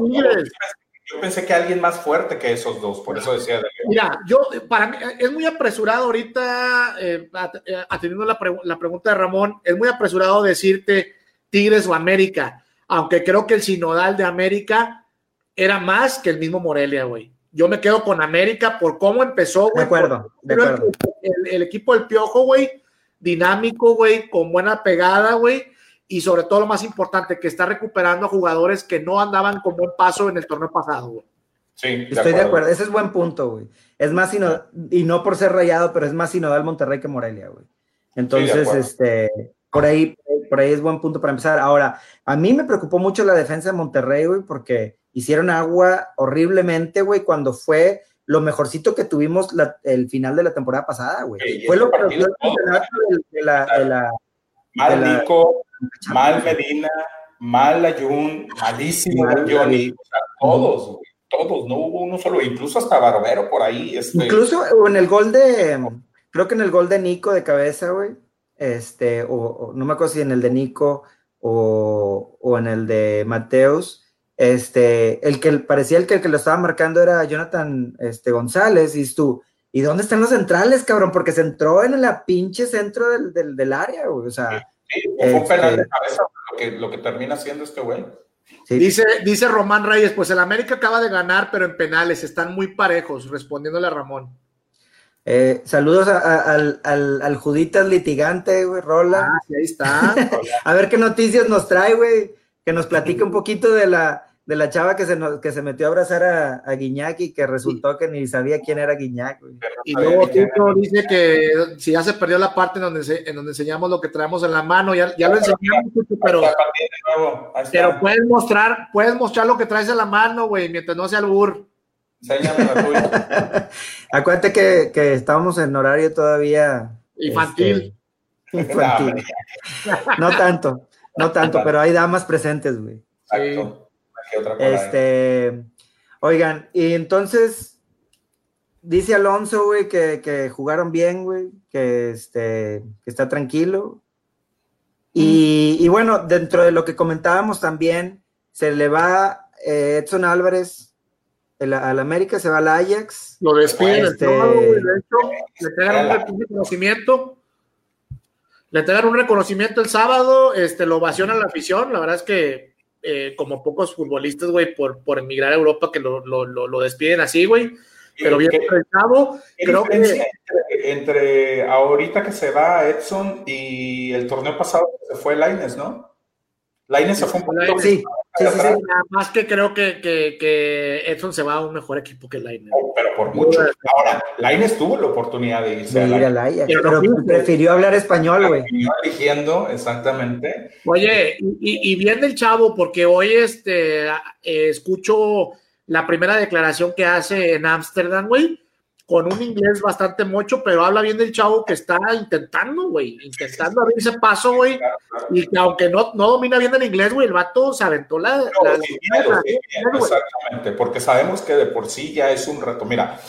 yo pensé que alguien más fuerte que esos dos, por eso decía de León. Mira, yo, para mí, es muy apresurado ahorita, eh, eh, atendiendo la, la pregunta de Ramón, es muy apresurado decirte Tigres o América, aunque creo que el sinodal de América era más que el mismo Morelia, güey yo me quedo con América por cómo empezó, güey. De acuerdo, de acuerdo. El, equipo del Piojo, güey, dinámico, güey, con buena pegada, güey, y sobre todo lo más importante, que está recuperando a jugadores que no andaban con buen paso en el torneo pasado, güey. Sí, Estoy de acuerdo. ese es buen punto, güey. Es más, y no por ser rayado, pero es más sinodal Monterrey que Morelia, güey. Entonces, este, por ahí, por ahí es buen punto para empezar. Ahora, a mí me preocupó mucho la defensa de Monterrey, güey, porque hicieron agua horriblemente, güey, cuando fue lo mejorcito que tuvimos el final de la temporada pasada, güey. fue lo que dio el campeonato de, la, de la, Mal Nico, mal Medina, mal Ayun, malísimo Johnny, todos, güey, todos, no hubo uno solo, incluso hasta Barbero por ahí. Este... Incluso en el gol de, creo que en el gol de Nico de cabeza, güey, este, o, no me acuerdo si en el de Nico o, o en el de Mateus, este, el que parecía el que, el que lo estaba marcando era Jonathan este, González, y tú, ¿y dónde están los centrales, cabrón? Porque se entró en la pinche centro del, del, área, güey, o sea. Sí, fue un penal de este cabeza lo que, lo que termina siendo este güey. Dice, dice Román Reyes, pues el América acaba de ganar, pero en penales están muy parejos, respondiéndole a Ramón. Eh, saludos al, al, al, Juditas litigante, güey, Rola. Ah, sí, ahí está. a ver qué noticias nos trae, güey que nos platique un poquito de la, de la chava que se, que se metió a abrazar a, a Guiñac y que resultó que ni sabía quién era Guiñac. Y luego Tito dice que si ya se perdió la parte en donde, en donde enseñamos lo que traemos en la mano, ya, ya lo enseñamos, pero, pero puedes mostrar, puedes mostrar lo que traes en la mano, güey, mientras no sea el bur. Acuérdate que, que estábamos en horario todavía infantil. Este, infantil. no tanto, no tanto, pero hay damas presentes, güey. Exacto. Este, oigan, y entonces dice Alonso, güey, que, jugaron bien, güey, que, este, que está tranquilo. Y, bueno, dentro de lo que comentábamos también, se le va eh, Edson Álvarez al América, se va al Ajax. Lo despiden este... de hecho, le entregan un reconocimiento. Le entregan un reconocimiento el sábado, este, lo ovaciona la afición, la verdad es que eh, como pocos futbolistas, güey, por, por emigrar a Europa que lo, lo, lo, despiden así, güey. Pero bien pensado, creo que... Entre, ahorita que se va Edson y el torneo pasado se fue Laines, ¿no? Laines se fue un poquito. Sí, sí, sí, Nada más que creo que, que, que, Edson se va a un mejor equipo que Laines. pero por mucho. Ahora, Laines tuvo la oportunidad de irse de ir a la pero, prefirió hablar español, güey. eligiendo, exactamente. Oye, y, y, bien del chavo, porque hoy este, eh, escucho la primera declaración que hace en Ámsterdam, güey con un inglés bastante mocho, pero habla bien del chavo que está intentando, güey, intentando abrir ese paso, güey, y que aunque no, no domina bien el inglés, güey, el vato se aventó la... exactamente, porque sabemos que de por sí ya es un reto. Mira,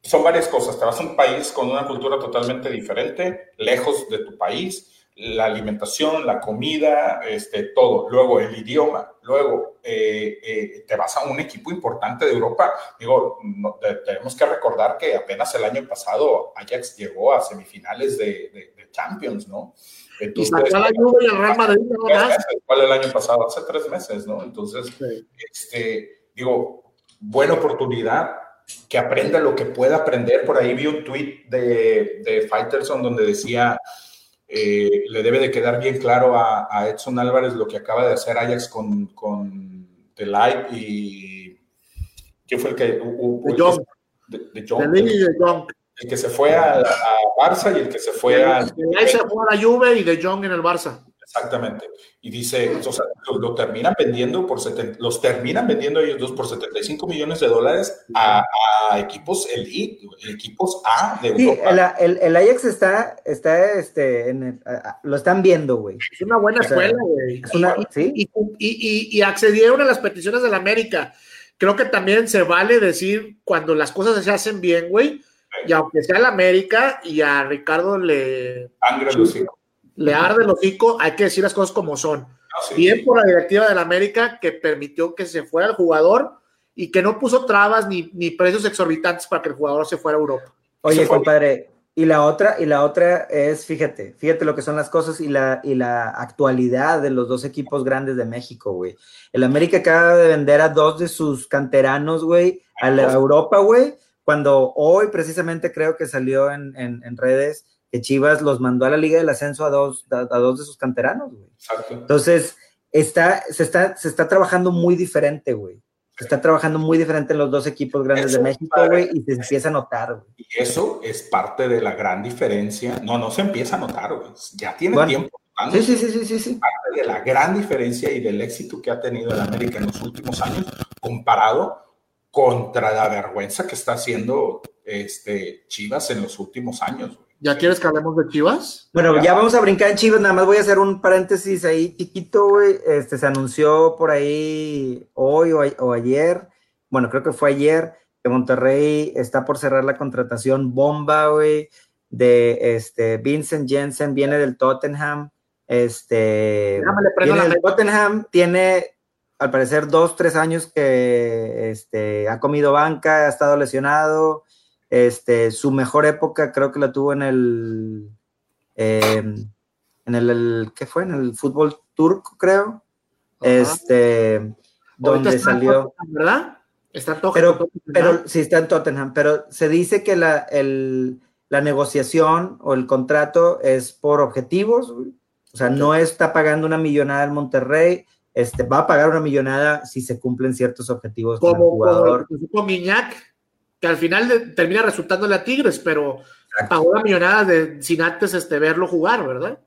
son varias cosas. Te vas a un país con una cultura totalmente diferente, lejos de tu país, la alimentación, la comida, este, todo. Luego el idioma. Luego eh, eh, te vas a un equipo importante de Europa. Digo, tenemos que recordar que apenas el año pasado Ajax llegó a semifinales de, Champions, ¿no? Entonces, y sacó la Juve y el Real Madrid. ¿Cuál el año pasado? Hace tres meses, ¿no? Entonces, este, digo, buena oportunidad que aprenda lo que pueda aprender. Por ahí vi un tweet de, de Fighterson donde decía eh, le debe de quedar bien claro a, Edson Álvarez lo que acaba de hacer Ajax con, con The Light y ¿quién fue el que? de, de, el que se fue a, Barça y el que se fue a... Ahí se fue a la Juve y de Jong en el Barça. Exactamente. Y dice, o sea, lo, terminan vendiendo por los terminan vendiendo ellos dos por 75 millones de dólares a, equipos elite, equipos A de Europa. Sí, el, el, Ajax está, está este, en lo están viendo, güey. Es una buena escuela, güey. ¿sí? y, y, y, accedieron a las peticiones de la América. Creo que también se vale decir cuando las cosas se hacen bien, güey. Y aunque sea la América y a Ricardo le le arde el hocico, hay que decir las cosas como son. Ah, Bien por la directiva de la América que permitió que se fuera el jugador y que no puso trabas ni, ni precios exorbitantes para que el jugador se fuera a Europa. Oye, compadre, y la otra, y la otra es, fíjate, fíjate lo que son las cosas y la, y la actualidad de los dos equipos grandes de México, güey. El América acaba de vender a dos de sus canteranos, güey, a la Europa, güey, cuando hoy precisamente creo que salió en, en, en redes que Chivas los mandó a la Liga del Ascenso a dos, a, dos de sus canteranos, güey. Entonces, está, se, está, se está trabajando muy diferente, güey. Se está trabajando muy diferente en los dos equipos grandes de México, güey, y se empieza a notar, güey. Y eso es parte de la gran diferencia. No, no se empieza a notar, güey. Ya tiene tiempo. Sí, sí, sí, sí, sí, Parte de la gran diferencia y del éxito que ha tenido el América en los últimos años, comparado contra la vergüenza que está haciendo este, Chivas en los últimos años. ¿Ya quieres que hablemos de Chivas? Bueno, ya vamos a brincar en Chivas, nada más voy a hacer un paréntesis ahí chiquito, güey. Este, se anunció por ahí hoy o, ayer, bueno, creo que fue ayer, que Monterrey está por cerrar la contratación bomba, güey, de este Vincent Jensen, viene del Tottenham, este, viene del Tottenham, tiene al parecer dos, tres años que este, ha comido banca, ha estado lesionado, este, su mejor época creo que la tuvo en el, em, en el, ¿qué fue? En el fútbol turco, creo. Este, donde salió. ¿Verdad? Está pero, pero sí está en Tottenham, pero se dice que la, el, la negociación o el contrato es por objetivos, o sea, no está pagando una millonada en Monterrey, este, va a pagar una millonada si se cumplen ciertos objetivos como, el jugador. Como que al final termina resultándole a Tigres, pero pagó una millonada de, sin antes este, verlo jugar, ¿verdad?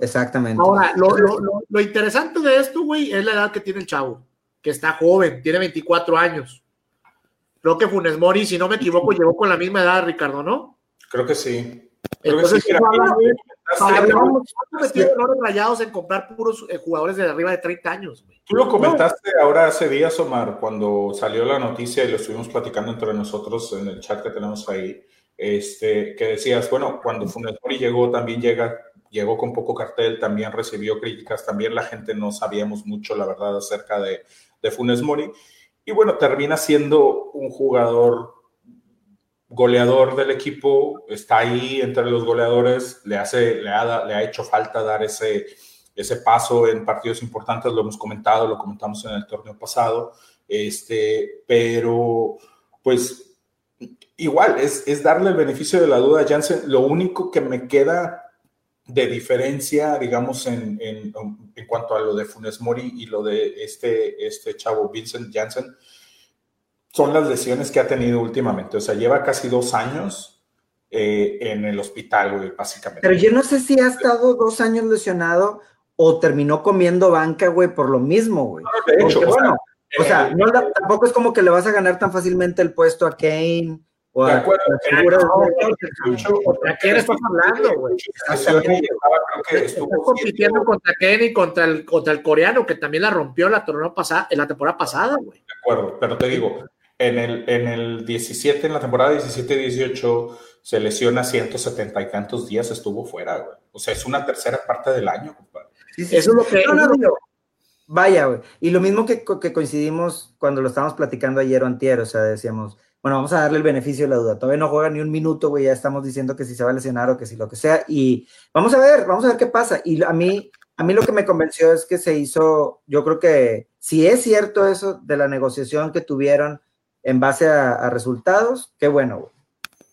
Exactamente. Ahora, lo, interesante de esto, güey, es la edad que tiene el chavo, que está joven, tiene 24 años. Creo que Funes Mori, si no me equivoco, llegó con la misma edad, Ricardo, ¿no? Creo que sí. Creo que sí, errores rayados en comprar puros eh, jugadores de arriba de 30 años. Tú lo comentaste ahora hace días, Omar, cuando salió la noticia y lo estuvimos platicando entre nosotros en el chat que tenemos ahí, este, que decías, bueno, cuando Funes Mori llegó, también llega, llegó con poco cartel, también recibió críticas, también la gente no sabíamos mucho, la verdad, acerca de, de Funes Mori. Y bueno, termina siendo un jugador goleador del equipo, está ahí entre los goleadores, le, hace, le, ha, le ha hecho falta dar ese, ese paso en partidos importantes, lo hemos comentado, lo comentamos en el torneo pasado, este, pero pues igual es, es darle el beneficio de la duda a Jansen. Lo único que me queda de diferencia, digamos, en, en, en, cuanto a lo de Funes Mori y lo de este, este chavo Vincent Janssen, son las lesiones que ha tenido últimamente. O sea, lleva casi dos años eh, en el hospital, güey, básicamente. Pero yo no sé si ha estado dos años lesionado o terminó comiendo banca, güey, por lo mismo, güey. de hecho, bueno, o sea, no, tampoco es como que le vas a ganar tan fácilmente el puesto a Kane. O a, de acuerdo, ¿Contra quién estás hablando, güey? Estás compitiendo contra Kane y contra el, contra el coreano, que también la rompió la, pasada, en la temporada pasada, güey. De acuerdo, pero te digo, en el, en el 17, en la temporada 17-18, se lesiona 170 y tantos días, estuvo fuera, güey. O sea, es una tercera parte del año, compadre. Eso es lo que... Vaya, güey. Y lo mismo que, que, coincidimos cuando lo estábamos platicando ayer o antier, o sea, decíamos, bueno, vamos a darle el beneficio de la duda. Todavía no juega ni un minuto, güey, ya estamos diciendo que si se va a lesionar o que si lo que sea. Y vamos a ver, vamos a ver qué pasa. Y a mí, a mí lo que me convenció es que se hizo, yo creo que si es cierto eso de la negociación que tuvieron en base a, resultados, qué bueno, güey.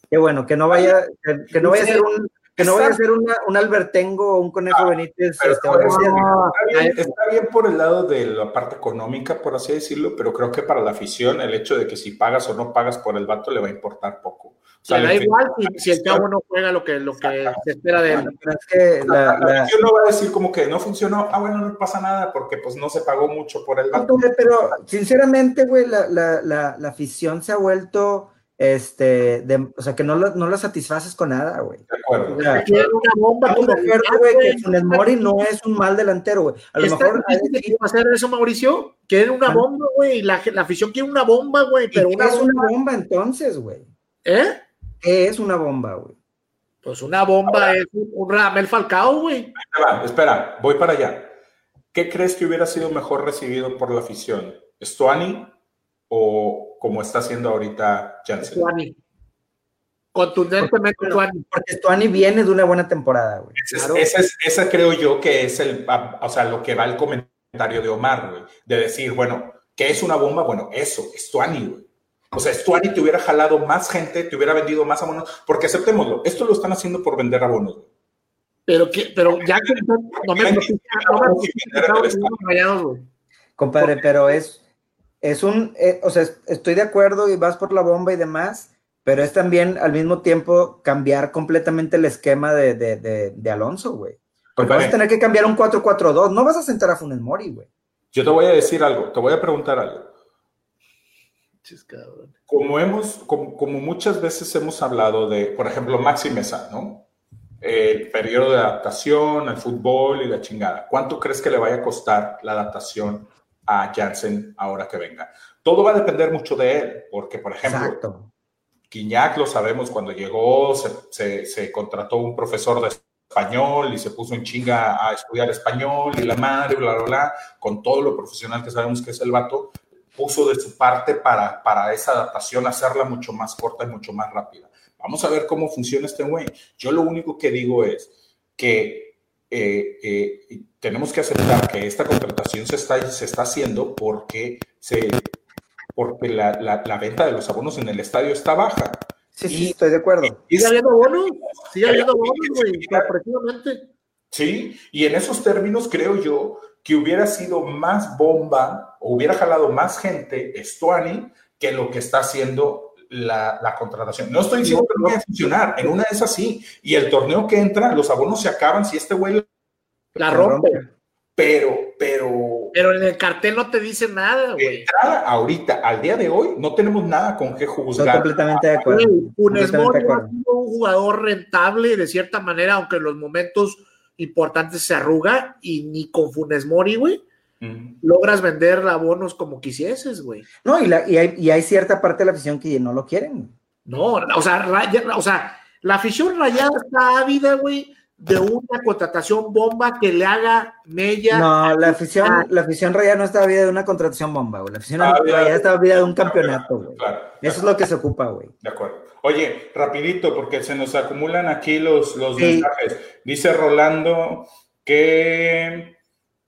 Qué bueno, que no vaya, que, no vaya a ser un, que no vaya a ser un albertengo o un conejo Benítez. Este, está, bien, por el lado de la parte económica, por así decirlo, pero creo que para la afición el hecho de que si pagas o no pagas por el vato le va a importar poco. Sea, da igual si, el cabo no juega lo que, lo que se espera de él. es que la, afición no va a decir como que no funcionó, ah, bueno, no pasa nada porque pues no se pagó mucho por el. Pero sinceramente, güey, la, la, la, afición se ha vuelto este, de, o sea, que no lo, no lo satisfaces con nada, güey. De acuerdo. O sea, una bomba como güey, que Funes Mori no es un mal delantero, güey. A lo mejor que hacer eso, Mauricio, quieren una bomba, güey, la, la afición quiere una bomba, güey, pero una es una bomba entonces, güey. ¿Eh? Es una bomba, güey? Pues una bomba es un, Ramel Falcao, güey. Espera, voy para allá. ¿Qué crees que hubiera sido mejor recibido por la afición? ¿Stuani o como está haciendo ahorita Janssen? Stuani. Contundentemente Stuani. Porque Stuani viene de una buena temporada, güey. Esa, creo yo que es el, o sea, lo que va el comentario de Omar, güey. De decir, bueno, ¿qué es una bomba? Bueno, eso, Stuani, güey. O sea, Stuani te hubiera jalado más gente, te hubiera vendido más abonos, porque aceptémoslo, esto lo están haciendo por vender abonos. Pero que, pero ya que no me, Compadre, pero es, es un, eh, o sea, estoy de acuerdo y vas por la bomba y demás, pero es también al mismo tiempo cambiar completamente el esquema de, de, de, Alonso, güey. Porque vas a tener que cambiar un 4-4-2, no vas a sentar a Funes Mori, güey. Yo te voy a decir algo, te voy a preguntar algo. Como hemos, como, muchas veces hemos hablado de, por ejemplo, Maxi Mesa, ¿no? El periodo de adaptación al fútbol y la chingada. ¿Cuánto crees que le vaya a costar la adaptación a Jansen ahora que venga? Todo va a depender mucho de él, porque, por ejemplo, Quiñac lo sabemos, cuando llegó se, se, contrató un profesor de español y se puso en chinga a estudiar español y la madre, bla, bla, bla, con todo lo profesional que sabemos que es el vato, puso de su parte para, para esa adaptación, hacerla mucho más corta y mucho más rápida. Vamos a ver cómo funciona este güey. Yo lo único que digo es que eh, eh, tenemos que aceptar que esta contratación se está, se está haciendo porque, se, porque la, la, venta de los abonos en el estadio está baja. Sí, sí, estoy de acuerdo. ¿Sigue habiendo abonos? ¿Sigue habiendo abonos, güey? Sí, y en esos términos creo yo que hubiera sido más bomba o hubiera jalado más gente Stuani que lo que está haciendo la, la, contratación. No estoy diciendo que no vaya a funcionar, en una es así. Y el torneo que entra, los abonos se acaban si este güey la rompe. Pero, pero. Pero en el cartel no te dice nada, güey. Entrada ahorita, al día de hoy, no tenemos nada con qué juzgar. Estoy completamente de acuerdo. Funes Mori ha sido un jugador rentable de cierta manera, aunque en los momentos importantes se arruga y ni con Funes Mori, güey. Logras vender abonos como quisieses, güey. No, y, la, y, hay, y, hay, cierta parte de la afición que no lo quieren. No, o sea, raya, o sea la afición rayada está ávida, güey, de una contratación bomba que le haga mella. No, la afición, la afición rayada no está ávida de una contratación bomba, güey. La afición ah, rayada está ávida de un campeonato, güey. Claro, Eso es lo que se ocupa, güey. De acuerdo. Oye, rapidito, porque se nos acumulan aquí los, los sí. mensajes. Dice Rolando que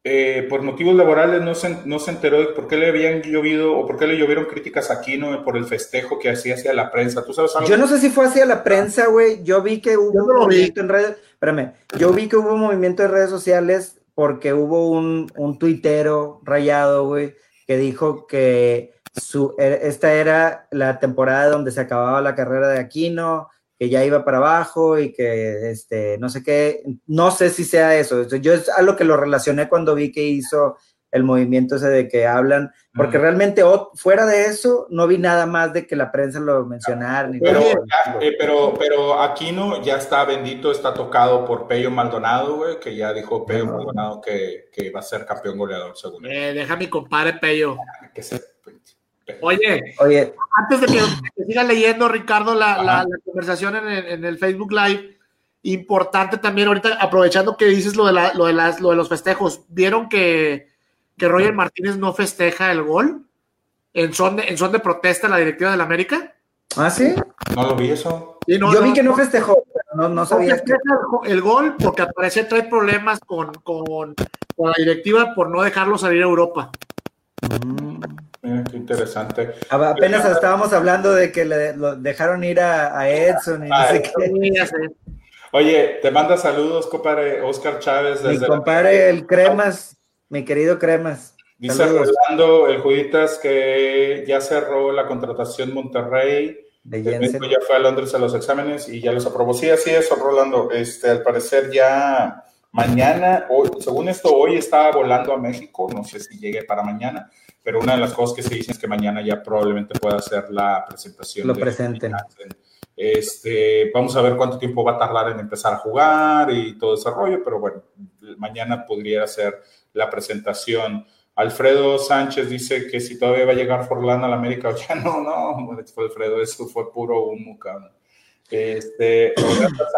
eh, por motivos laborales no se, no se enteró de por qué le habían llovido o por qué le llovieron críticas a Aquino por el festejo que hacía hacia la prensa. ¿Tú sabes algo? Yo no sé si fue hacia la prensa, güey. Yo vi que hubo un movimiento en redes. Espérame. Yo vi que hubo un movimiento en redes sociales porque hubo un, un tuitero rayado, güey, que dijo que su, e, esta era la temporada donde se acababa la carrera de Aquino que ya iba para abajo y que, este, no sé qué, no sé si sea eso. Yo es algo que lo relacioné cuando vi que hizo el movimiento ese de que hablan, porque realmente fuera de eso no vi nada más de que la prensa lo mencionara. pero, eh, pero, pero Aquino ya está bendito, está tocado por Pello Maldonado, güey, que ya dijo Pello Maldonado que, que, va a ser campeón goleador, según eh, Deja mi compadre Pello. Que se, Oye, Oye, antes de que, siga leyendo, Ricardo, la, la, conversación en el, en el, Facebook Live, importante también ahorita, aprovechando que dices lo de, la, lo de, las, lo de los festejos, ¿vieron que, que Roger Martínez no festeja el gol en son de, en son de protesta en la directiva del América? ¿Ah, sí? No lo vi eso. no, Yo vi que no festejó, no, no sabía. que... el, gol porque al parecer trae problemas con, con, con, la directiva por no dejarlo salir a Europa. Mm qué interesante. Apenas estábamos hablando de que le lo dejaron ir a, Edson y no sé qué. Oye, te manda saludos, compadre Oscar Chávez. Desde mi compadre, el Cremas, mi querido Cremas. Dice Rolando, el Juditas, que ya cerró la contratación Monterrey. De ya fue a Londres a los exámenes y ya los aprobó. Sí, así es, Rolando. Este, al parecer ya mañana, hoy, según esto, hoy está volando a México. No sé si llegue para mañana pero una de las cosas que se dicen es que mañana ya probablemente pueda hacer la presentación. Lo presenten. Este, vamos a ver cuánto tiempo va a tardar en empezar a jugar y todo ese rollo, pero bueno, mañana podría ser la presentación. Alfredo Sánchez dice que si todavía va a llegar Forlán a la América, ya no, no, Alfredo, eso fue puro humo, cabrón. Este,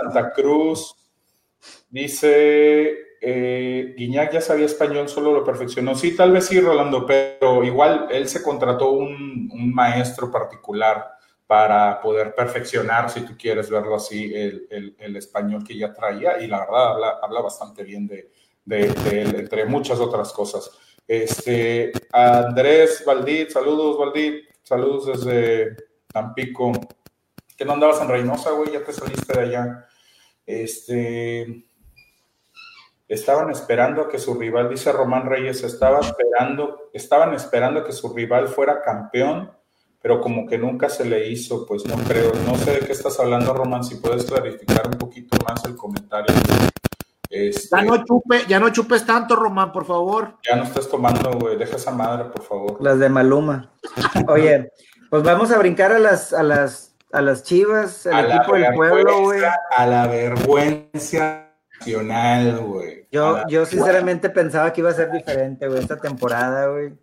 Santa Cruz dice eh, Guiñac ya sabía español, solo lo perfeccionó. Sí, tal vez sí, Rolando, pero igual él se contrató un, maestro particular para poder perfeccionar, si tú quieres verlo así, el, español que ya traía y la verdad habla, bastante bien de, él, entre muchas otras cosas. Este, Andrés Valdí, saludos Valdí, saludos desde Tampico. ¿Que no andabas en Reynosa, güey? Ya te saliste de allá. Este, estaban esperando a que su rival, dice Román Reyes, estaba esperando, estaban esperando a que su rival fuera campeón, pero como que nunca se le hizo, pues no creo. No sé de qué estás hablando, Román, si puedes clarificar un poquito más el comentario. Este, ya, no chupe, ya no chupes tanto, Román, por favor. Ya no estás tomando, güey, deja esa madre, por favor. Las de Maluma. Oye, pues vamos a brincar a las, a las, a las chivas, el equipo del pueblo, güey. A la vergüenza yo, yo sinceramente pensaba que iba a ser diferente, güey, esta temporada, güey.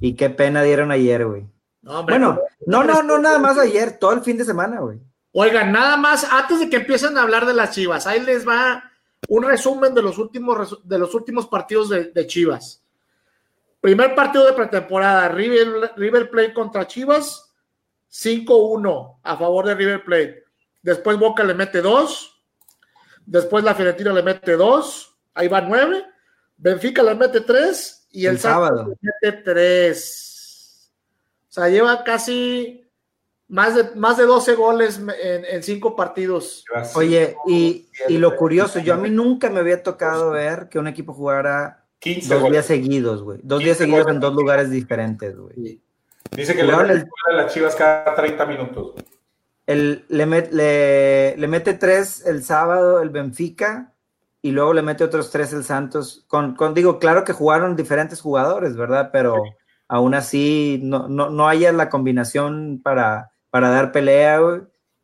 Y qué pena dieron ayer, güey. bueno, no, no, no, nada más ayer, todo el fin de semana, güey. Oigan, nada más, antes de que empiecen a hablar de las Chivas, ahí les va un resumen de los últimos, de los últimos partidos de, Chivas. Primer partido de pretemporada, River, River Plate contra Chivas, 5-1 a favor de River Plate. Después Boca le mete 2, Después la Fiorentina le mete dos, ahí va nueve. Benfica le mete tres y el, sábado le mete tres. O sea, lleva casi más de, más de 12 goles en, cinco partidos. Oye, y, y, lo curioso, yo a mí nunca me había tocado ver que un equipo jugara 15 dos días seguidos, güey. Dos días seguidos en dos lugares diferentes, güey. Dice que le el, a las chivas cada 30 minutos. El, le, le, le, mete tres el sábado el Benfica y luego le mete otros tres el Santos. Con, con digo, claro que jugaron diferentes jugadores, ¿verdad? Pero aún así no, no, no haya la combinación para, para dar pelea.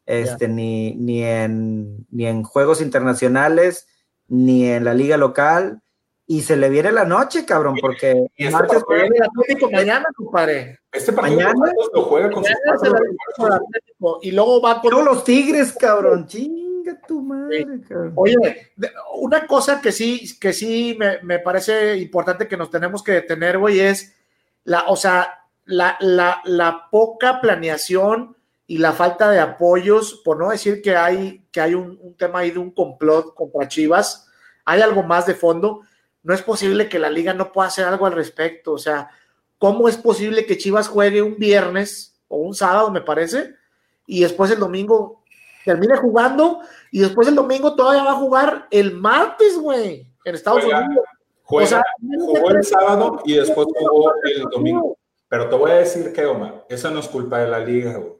Este, ni, ni, en, ni en juegos internacionales, ni en la liga local y se le viene la noche, cabrón, porque y este martes juega el Atlético mañana, compadre. Este partido mañana lo juega con su Atlético y luego va con los Tigres, cabrón. Chinga tu madre, cabrón. Oye, una cosa que sí, que sí me, me, parece importante que nos tenemos que detener, güey, es la, o sea, la, la, la poca planeación y la falta de apoyos, por no decir que hay, que hay un, un tema ahí de un complot contra Chivas, hay algo más de fondo no es posible que la liga no pueda hacer algo al respecto. O sea, ¿cómo es posible que Chivas juegue un viernes o un sábado, me parece, y después el domingo termine jugando y después el domingo todavía va a jugar el martes, güey, en Estados Unidos? o sea, jugó el sábado y después jugó el domingo. Pero te voy a decir que, Omar, eso no es culpa de la liga, güey.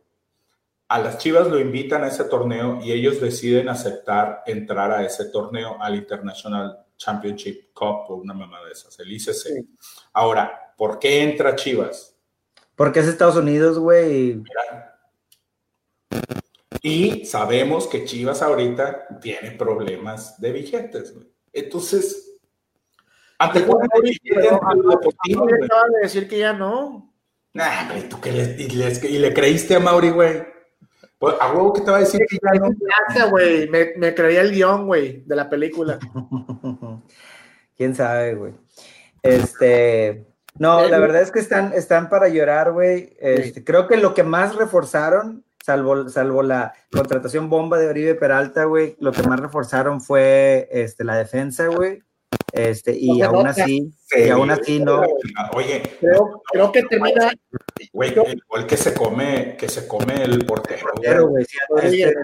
A las Chivas lo invitan a ese torneo y ellos deciden aceptar entrar a ese torneo al International Championship Cup o una mamá de esas, el ICC. Ahora, ¿por qué entra Chivas? Porque es Estados Unidos, güey. Y sabemos que Chivas ahorita tiene problemas de vigentes, güey. Entonces, ante cuál acaba de decir que ya no. Nah, ¿tú qué le, y, le, y le creíste a Mauri, güey? Pues, a huevo que te va a decir que ya no. güey. Me, me creía el guion, güey, de la película. Quién sabe, güey. Este. No, la verdad es que están, están para llorar, güey. Este, creo que lo que más reforzaron, salvo, salvo la contratación bomba de Oribe Peralta, güey, lo que más reforzaron fue este, la defensa, güey. Este, y aún así, y aún así no. Oye, creo, creo que termina. Güey, el gol que se come, que se come el portero. güey. Este,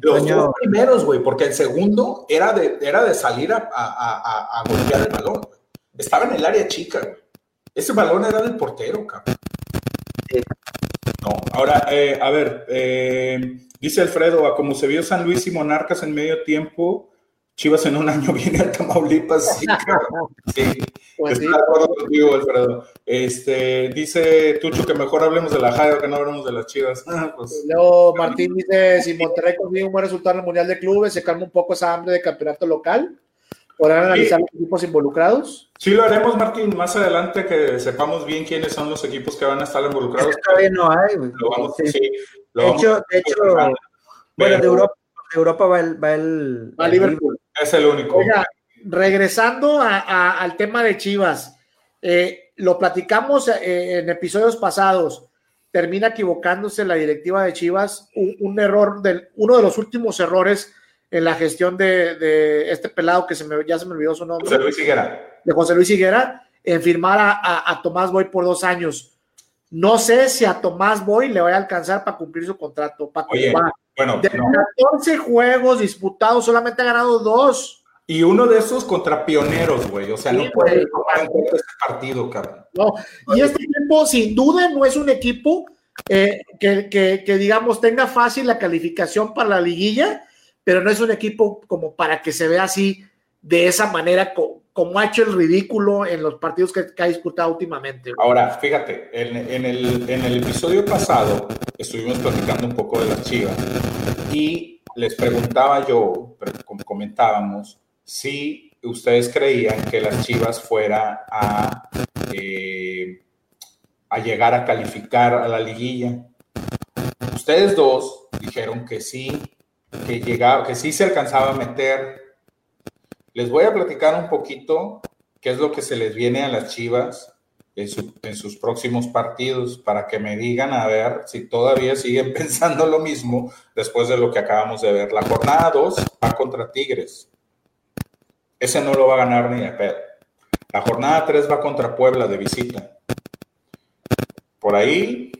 los dos primeros, güey, porque el segundo era de, era de salir a, a, a, golpear el balón. Estaba en el área chica, güey. Ese balón era del portero, cabrón. No, ahora, eh, a ver, eh, dice Alfredo, a como se vio San Luis y Monarcas en medio tiempo, Chivas en un año viene a Tamaulipas. Sí, sí. Pues estoy de acuerdo contigo, Alfredo. Este, dice Tucho que mejor hablemos de la Jairo que no hablemos de las Chivas. Ah, pues. Luego Martín dice, si Monterrey consigue un buen resultado en el Mundial de Clubes, se calma un poco esa hambre de campeonato local. ¿Podrán analizar los equipos involucrados? Sí, lo haremos, Martín, más adelante que sepamos bien quiénes son los equipos que van a estar involucrados. todavía no hay. Lo vamos, sí. Sí, lo de, hecho, de hecho, bueno, de Europa, Europa va el, va el, va Liverpool. Es el único. Oiga, regresando al tema de Chivas, eh, lo platicamos eh, en episodios pasados. Termina equivocándose la directiva de Chivas, un, error, del, uno de los últimos errores en la gestión de, este pelado que se me, ya se me olvidó su nombre. José Luis Higuera. De José Luis Higuera, en firmar a, Tomás Boy por dos años. No sé si a Tomás Boy le vaya a alcanzar para cumplir su contrato. Para bueno, de 14 juegos disputados, solamente ha ganado dos. Y uno de esos contra pioneros, güey. O sea, no puede jugar este partido, cabrón. No, y este equipo, sin duda, no es un equipo eh, que, que, digamos, tenga fácil la calificación para la liguilla, pero no es un equipo como para que se vea así, de esa manera, como ha hecho el ridículo en los partidos que, ha disputado últimamente. Ahora, fíjate, en, el, episodio pasado estuvimos platicando un poco de las chivas y les preguntaba yo, comentábamos, si ustedes creían que las chivas fuera a, eh, a llegar a calificar a la liguilla. Ustedes dos dijeron que sí, que llegaba, que sí se alcanzaba a meter les voy a platicar un poquito qué es lo que se les viene a las Chivas en, sus próximos partidos para que me digan a ver si todavía siguen pensando lo mismo después de lo que acabamos de ver. La jornada 2 va contra Tigres. Ese no lo va a ganar ni de pedo. La jornada 3 va contra Puebla de visita. Por ahí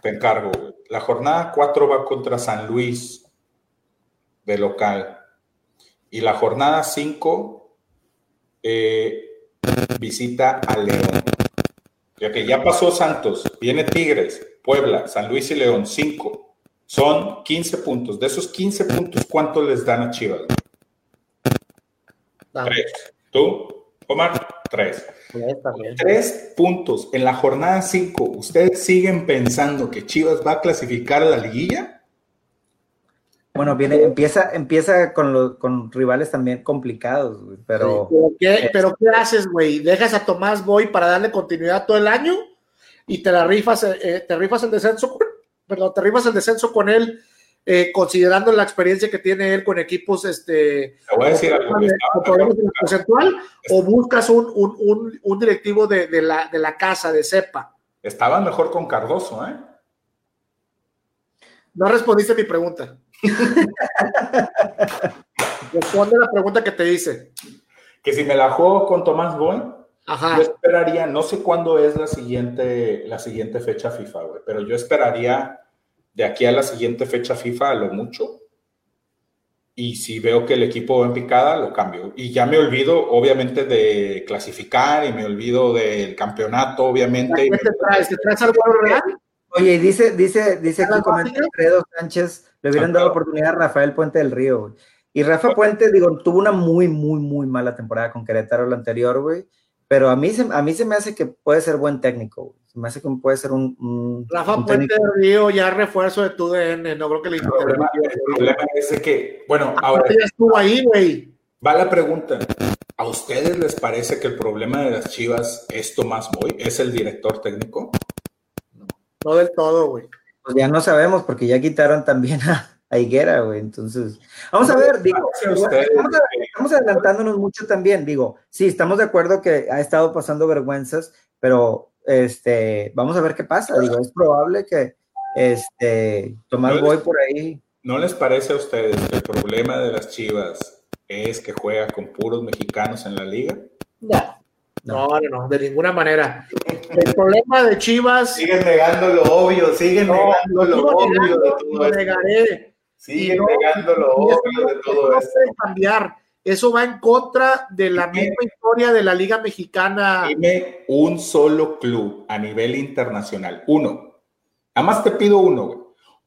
te encargo. La jornada 4 va contra San Luis de local. Y la jornada 5 eh, visita a León. Ya que ya pasó Santos, viene Tigres, Puebla, San Luis y León, 5. Son 15 puntos. De esos 15 puntos, ¿cuánto les dan a Chivas? Tres. ¿Tú, Omar? Tres. Tres puntos en la jornada 5. ¿Ustedes siguen pensando que Chivas va a clasificar a la liguilla? Bueno, viene, empieza, empieza con, con rivales también complicados, pero... ¿Pero qué, haces, güey? ¿Dejas a Tomás Boy para darle continuidad todo el año? Y te la rifas, eh, eh, te rifas el descenso, perdón, te rifas el descenso con él, eh, considerando la experiencia que tiene él con equipos, este... Te voy a decir algo. o buscas un, un, un, directivo de, de, la, de la casa, de CEPA. Estaba mejor con Cardoso, ¿eh? No respondiste a mi pregunta. Responde la pregunta que te hice. Que si me la juego con Tomás Boy, yo esperaría, no sé cuándo es la siguiente, la siguiente fecha FIFA, güey, pero yo esperaría de aquí a la siguiente fecha FIFA a lo mucho. Y si veo que el equipo va en picada, lo cambio. Y ya me olvido, obviamente, de clasificar y me olvido del campeonato, obviamente. ¿Qué te traes? ¿Te traes algo real? Oye, dice, dice, dice aquí comenta Alfredo Sánchez, le hubieran dado oportunidad a Rafael Puente del Río, güey. Y Rafa Puente, digo, tuvo una muy, muy, muy mala temporada con Querétaro la anterior, güey. Pero a mí, se, a mí se me hace que puede ser buen técnico, güey. Se me hace que puede ser un. Rafa Puente del Río, ya refuerzo de tu DN, no creo que le interese. El problema es que, bueno, ahora. Ya estuvo ahí, güey. Va la pregunta. ¿A ustedes les parece que el problema de las Chivas es Tomás Boy? ¿Es el director técnico? No del todo, güey. Pues ya no sabemos, porque ya quitaron también a, Higuera, güey. Entonces, vamos a ver, digo, estamos, adelantándonos mucho también, digo, sí, estamos de acuerdo que ha estado pasando vergüenzas, pero este, vamos a ver qué pasa. Digo, es probable que este, Tomás Boy por ahí. ¿No les parece a ustedes que el problema de las Chivas es que juega con puros mexicanos en la liga? No. No, no, no, de ninguna manera. El problema de Chivas. Siguen negando lo obvio, siguen negando lo obvio de todo lo negaré. Siguen negando lo obvio de todo esto. No cambiar. Eso va en contra de la misma historia de la Liga Mexicana. Dime un solo club a nivel internacional. Uno. Nada más te pido uno, güey.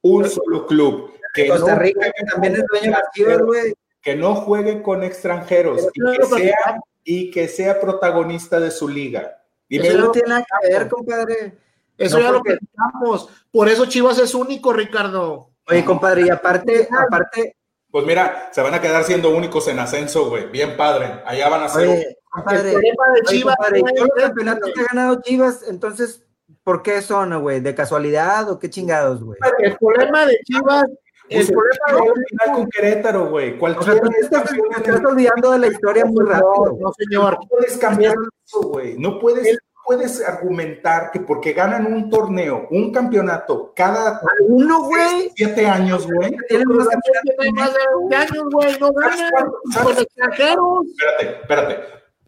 Un solo club. Que Costa Rica, que también es dueño de Chivas, güey. Que no juegue con extranjeros y que sea y que sea protagonista de su liga. eso no tiene nada que ver, compadre. Eso ya lo pensamos. Por eso Chivas es único, Ricardo. Oye, compadre, y aparte, aparte. Pues mira, se van a quedar siendo únicos en ascenso, güey. Bien padre. Allá van a ser. Oye, compadre, el de Chivas. Oye, compadre, los campeonatos que ha ganado Chivas, entonces, ¿por qué son, güey? ¿De casualidad o qué chingados, güey? El problema de Chivas el problema es final con Querétaro, güey. Cualquier. O sea, estás, olvidando de la historia muy rápido. No, señor. No puedes cambiar eso, güey. No puedes, puedes argumentar que porque ganan un torneo, un campeonato, cada uno, güey. Siete años, güey. Tienen más de años, güey. No ganan. Extranjeros. Espérate, espérate.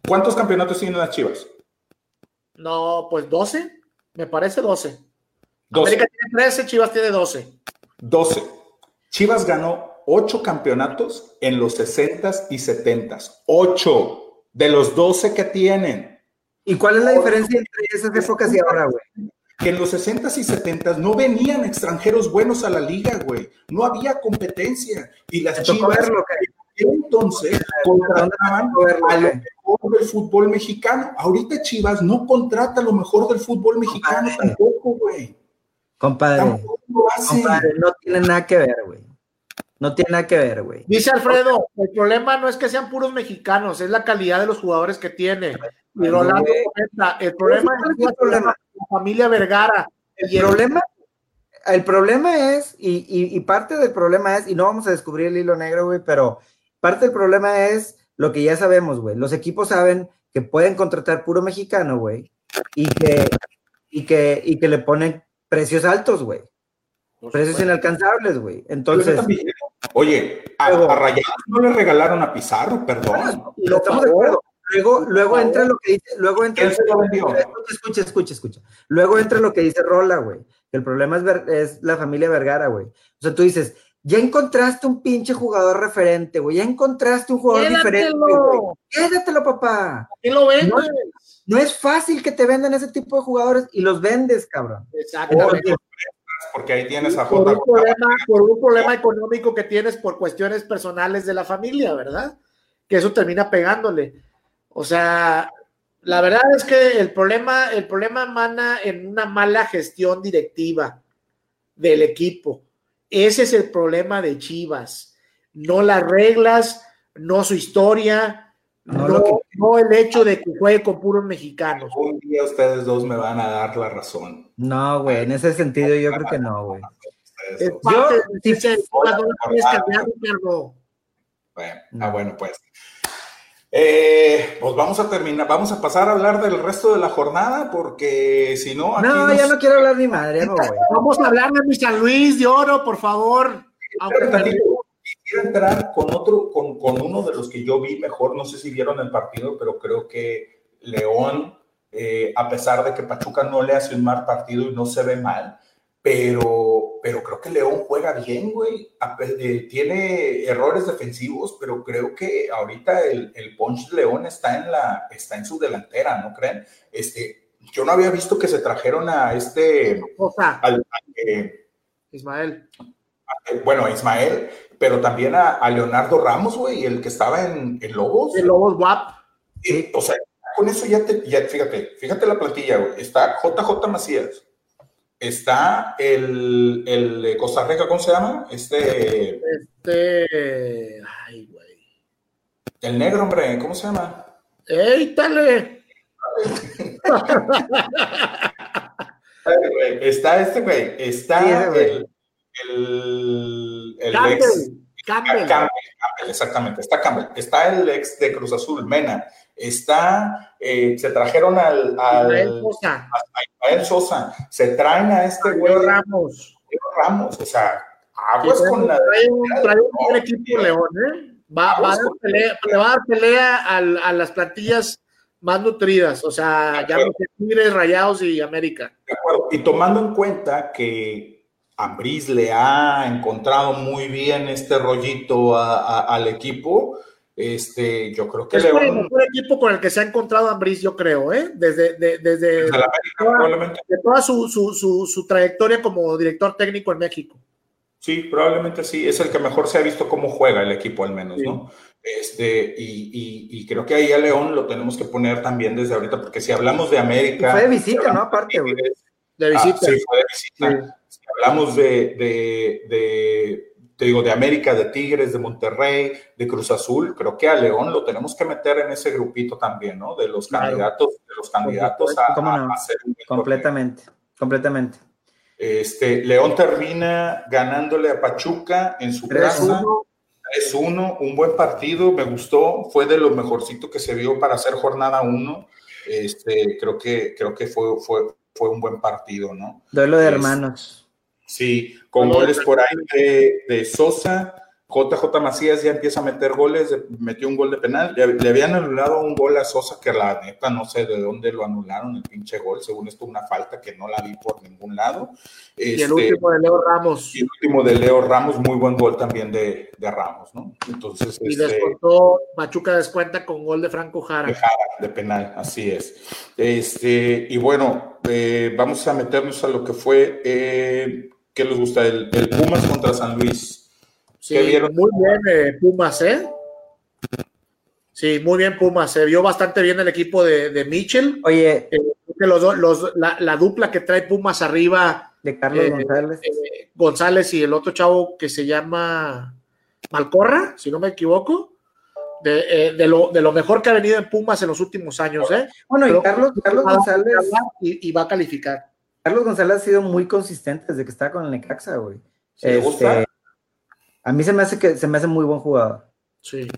¿Cuántos campeonatos tienen las Chivas? No, pues 12. Me parece 12. 12. América tiene 13, Chivas tiene 12. 12. Chivas ganó ocho campeonatos en los 60s y 70s. Ocho de los 12 que tienen. ¿Y cuál es la diferencia entre esas épocas y ahora, güey? Que en los 60s y 70s no venían extranjeros buenos a la liga, güey. No había competencia. Y las Chivas entonces contrataban a lo mejor del fútbol mexicano. Ahorita Chivas no contrata lo mejor del fútbol mexicano tampoco, güey. Compadre, compadre, no tiene nada que ver, güey. No tiene nada que ver, güey. Dice Alfredo, el problema no es que sean puros mexicanos, es la calidad de los jugadores que tiene. Y Rolando comenta, el problema es, la familia Vergara. El, problema, el problema es, y, parte del problema es, y no vamos a descubrir el hilo negro, güey, pero parte del problema es lo que ya sabemos, güey. Los equipos saben que pueden contratar puro mexicano, güey, y que, y que, y que le ponen precios altos, güey. Precios inalcanzables, güey. Entonces. Oye, a, Rayados no le regalaron a Pizarro, perdón. Lo estamos de acuerdo. Luego, luego entra lo que dice, luego entra. Escucha, escucha, escucha. Luego entra lo que dice Rola, güey. El problema es, es la familia Vergara, güey. O sea, tú dices, Ya encontraste un pinche jugador referente, güey. Ya encontraste un jugador diferente. Güey. Quédatelo, papá. ¿Qué lo vendes? No, es fácil que te vendan ese tipo de jugadores y los vendes, cabrón. Exactamente. Porque ahí tienes a por un, problema, por un problema económico que tienes por cuestiones personales de la familia, ¿verdad? Que eso termina pegándole. O sea, la verdad es que el problema, el problema mana en una mala gestión directiva del equipo. Ese es el problema de Chivas. No las reglas, no su historia, no, el hecho de que juegue con puros mexicanos. Un día ustedes dos me van a dar la razón. No, güey, en ese sentido yo creo que no, güey. Yo, Bueno, ah, bueno, pues. Eh, pues vamos a terminar, vamos a pasar a hablar del resto de la jornada, porque si no. no, ya no quiero hablar ni madre, no, Vamos a hablar de mi San Luis de Oro, por favor. Quisiera entrar con otro, con, con, uno de los que yo vi mejor, no sé si vieron el partido, pero creo que León, eh, a pesar de que Pachuca no le hace un mal partido y no se ve mal, pero, pero creo que León juega bien, güey. Eh, tiene errores defensivos, pero creo que ahorita el, el punch de León está en, la, está en su delantera, ¿no creen? Este, yo no había visto que se trajeron a este... al, eh, Ismael. Eh, bueno, a Ismael, pero también a, Leonardo Ramos, güey, el que estaba en, en Lobos. En Lobos WAP. o sea, con eso ya te, ya, fíjate, fíjate la plantilla, güey. Está JJ Macías, está el, el de Costa Rica, ¿cómo se llama? Este. Este. Ay, güey. El negro, hombre, ¿cómo se llama? ¡Ey, dale! está este, güey. Está el. El, el Campbell, ex, Campbell. Campbell, exactamente. Está Campbell. Está el ex de Cruz Azul, Mena está, eh, se trajeron al, al Sosa. A Ismael Sosa, se traen a este güey. Ramos. Ramos, o sea, aguas con la. Trae un, trae un buen equipo León, ¿eh? Va, va a dar pelea, le va a dar pelea a, a, las plantillas más nutridas, o sea, ya los Tigres, Rayados y América. De acuerdo. Y tomando en cuenta que Ambriz le ha encontrado muy bien este rollito a, a, al equipo, este, yo creo que es el mejor equipo con el que se ha encontrado Ambriz, yo creo, ¿eh? Desde, de, desde, América, toda, de toda su, su, su, su, trayectoria como director técnico en México. Sí, probablemente sí. Es el que mejor se ha visto cómo juega el equipo, al menos, sí. ¿no? Este, y, y, y, creo que ahí a León lo tenemos que poner también desde ahorita, porque si hablamos de América. Fue de visita, ¿no? Aparte, güey. De visita. Ah, sí, fue de visita. Sí. Hablamos de, de, de te digo, de América, de Tigres, de Monterrey, de Cruz Azul, creo que a León lo tenemos que meter en ese grupito también, ¿no? De los claro. candidatos, de los candidatos a, no? a, hacer un completamente, torneo. completamente. Este, León termina ganándole a Pachuca en su casa. Es uno, un buen partido, me gustó, fue de lo mejorcito que se vio para hacer jornada uno. Este, creo que, creo que fue, fue, fue un buen partido, ¿no? Duelo de hermanos. Sí, con goles por ahí de, de, Sosa. JJ Macías ya empieza a meter goles, metió un gol de penal. Le, le, habían anulado un gol a Sosa que la neta no sé de dónde lo anularon, el pinche gol. Según esto, una falta que no la vi por ningún lado. Este, y el último de Leo Ramos. Y el último de Leo Ramos, muy buen gol también de, de Ramos, ¿no? Entonces. Y este, descontó, Machuca descuenta con gol de Franco Jara. De Jara, de penal, así es. Este, y bueno, eh, vamos a meternos a lo que fue. Eh, ¿Qué les gusta? El, el, Pumas contra San Luis. Sí, vieron? muy bien eh, Pumas, ¿eh? Sí, muy bien Pumas. Se vio bastante bien el equipo de, de Mitchell. Oye, eh, los, los, la, la, dupla que trae Pumas arriba. De Carlos eh, González. González y el otro chavo que se llama Malcorra, si no me equivoco. De, de, lo, de lo mejor que ha venido en Pumas en los últimos años, ¿eh? Bueno, y Carlos, Carlos González. Y, y va a calificar. Carlos González ha sido muy consistente desde que está con el Necaxa, güey. Este, a mí se me hace que se me hace muy buen jugador. Sí.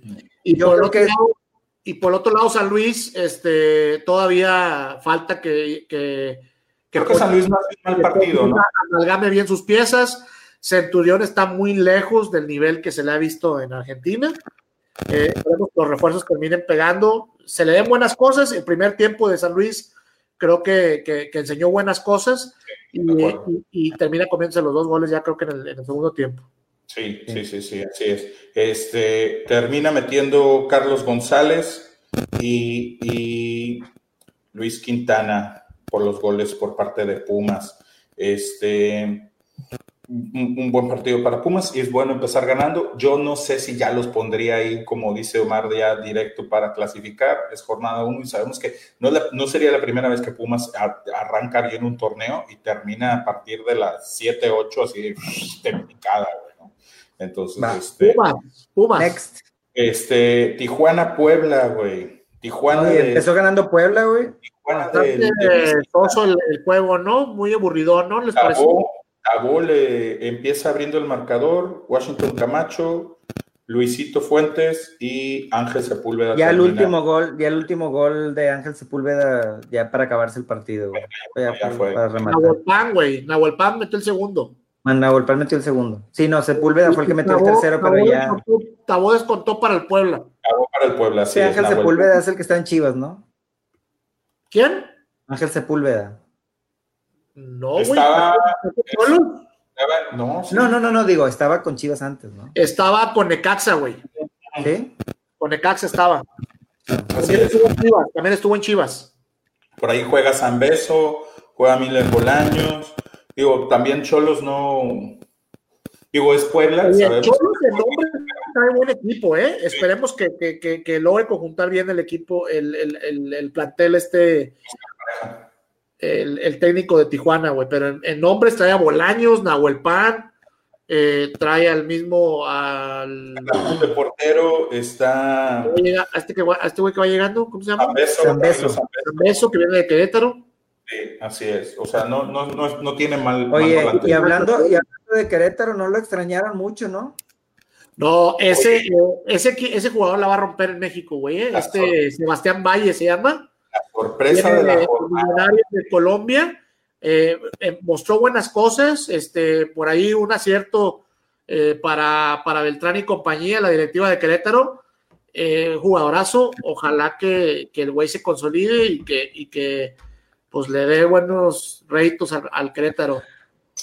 Y Yo por, creo que... lado, y por otro lado, San Luis, este, todavía falta que, que, que, creo que San Luis no un mal partido, ¿no? Amalgame bien sus piezas. Centurión está muy lejos del nivel que se le ha visto en Argentina. Eh, los refuerzos terminen pegando. Se le den buenas cosas. El primer tiempo de San Luis creo que, que, que enseñó buenas cosas y, y, y, termina comiéndose los dos goles ya creo que en el, en el segundo tiempo. Sí, sí, sí, sí, así es. Este, termina metiendo Carlos González y, y Luis Quintana por los goles por parte de Pumas. Este, un, buen partido para Pumas y es bueno empezar ganando. Yo no sé si ya los pondría ahí, como dice Omar, ya directo para clasificar. Es jornada uno y sabemos que no, no sería la primera vez que Pumas arranca bien un torneo y termina a partir de las 7, 8, así tempicada, güey, Entonces, este, Pumas, Pumas. Next. Este, Tijuana, Puebla, güey. Tijuana. empezó ganando Puebla, güey. Tijuana. el, juego, ¿no? Muy aburrido, ¿no? ¿Les parece? Cabo le empieza abriendo el marcador, Washington Camacho, Luisito Fuentes y Ángel Sepúlveda. Ya el último gol, ya el último gol de Ángel Sepúlveda, ya para acabarse el partido, güey. Ya, fue. Nahuel Pan, güey. Nahuel Pan metió el segundo. Nahuel Pan metió el segundo. Sí, no, Sepúlveda fue el que metió el tercero, pero ya. Tabó descontó para el Puebla. Tabó para el Puebla, sí. sí Ángel Sepúlveda es el que está en Chivas, ¿no? ¿Quién? Ángel Sepúlveda. No, güey. Estaba, no, no, no, no, digo, estaba con Chivas antes, ¿no? Estaba con Necaxa, güey. ¿Sí? Con Necaxa estaba. También estuvo, en Chivas, también estuvo en Chivas. Por ahí juega San Beso, juega Miles Bolaños. Digo, también Cholos no. Digo, es Puebla. Cholos de nombre trae buen equipo, ¿eh? Esperemos que, que, que, logre conjuntar bien el equipo, el, el, el plantel este el, técnico de Tijuana, güey, pero en, nombres trae a Bolaños, Nahuel Pan, eh, trae al mismo al de portero está a este, que, este güey que va llegando, ¿cómo se llama? Beso, que viene de Querétaro. Sí, así es. O sea, no, no, no, no tiene mal. Oye, y, hablando, y hablando de Querétaro, no lo extrañaron mucho, ¿no? No, ese, ese, ese jugador la va a romper en México, güey. ¿eh? Este Sebastián Valle se llama sorpresa de la de Colombia. Eh, eh, mostró buenas cosas, este, por ahí un acierto eh, para, para, Beltrán y compañía, la directiva de Querétaro, jugadorazo, ojalá que, el güey se consolide y que, y que pues le dé buenos réditos al, Querétaro.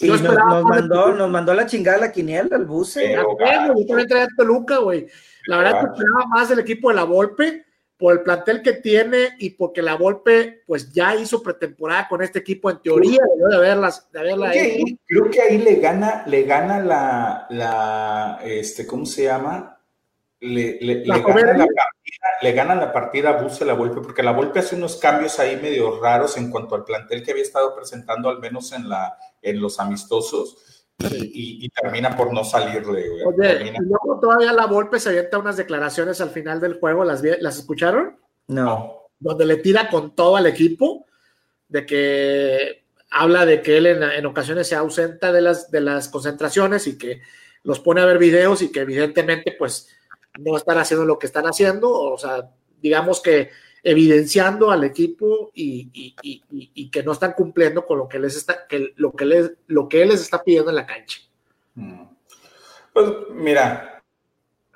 nos, mandó, nos mandó la chingada la quiniela, el buce. yo también traía Toluca, güey. La verdad que esperaba más del equipo de la Volpe por el plantel que tiene y porque la Volpe pues ya hizo pretemporada con este equipo en teoría de haberlas de haberla creo, que ahí, creo que ahí le gana le gana la la este cómo se llama le, le, gana la partida, le gana la partida a Buse la Volpe porque la Volpe hace unos cambios ahí medio raros en cuanto al plantel que había estado presentando al menos en la en los amistosos y, termina por no salirle. Oye, y luego todavía la Volpe se avienta unas declaraciones al final del juego, ¿las, ¿las escucharon? No. Donde le tira con todo al equipo, de que habla de que él en, ocasiones se ausenta de las, de las concentraciones y que los pone a ver videos y que evidentemente pues no están haciendo lo que están haciendo, o sea, digamos que evidenciando al equipo y, que no están cumpliendo con lo que les está, que lo que les, lo que él les está pidiendo en la cancha. Mm. Pues mira,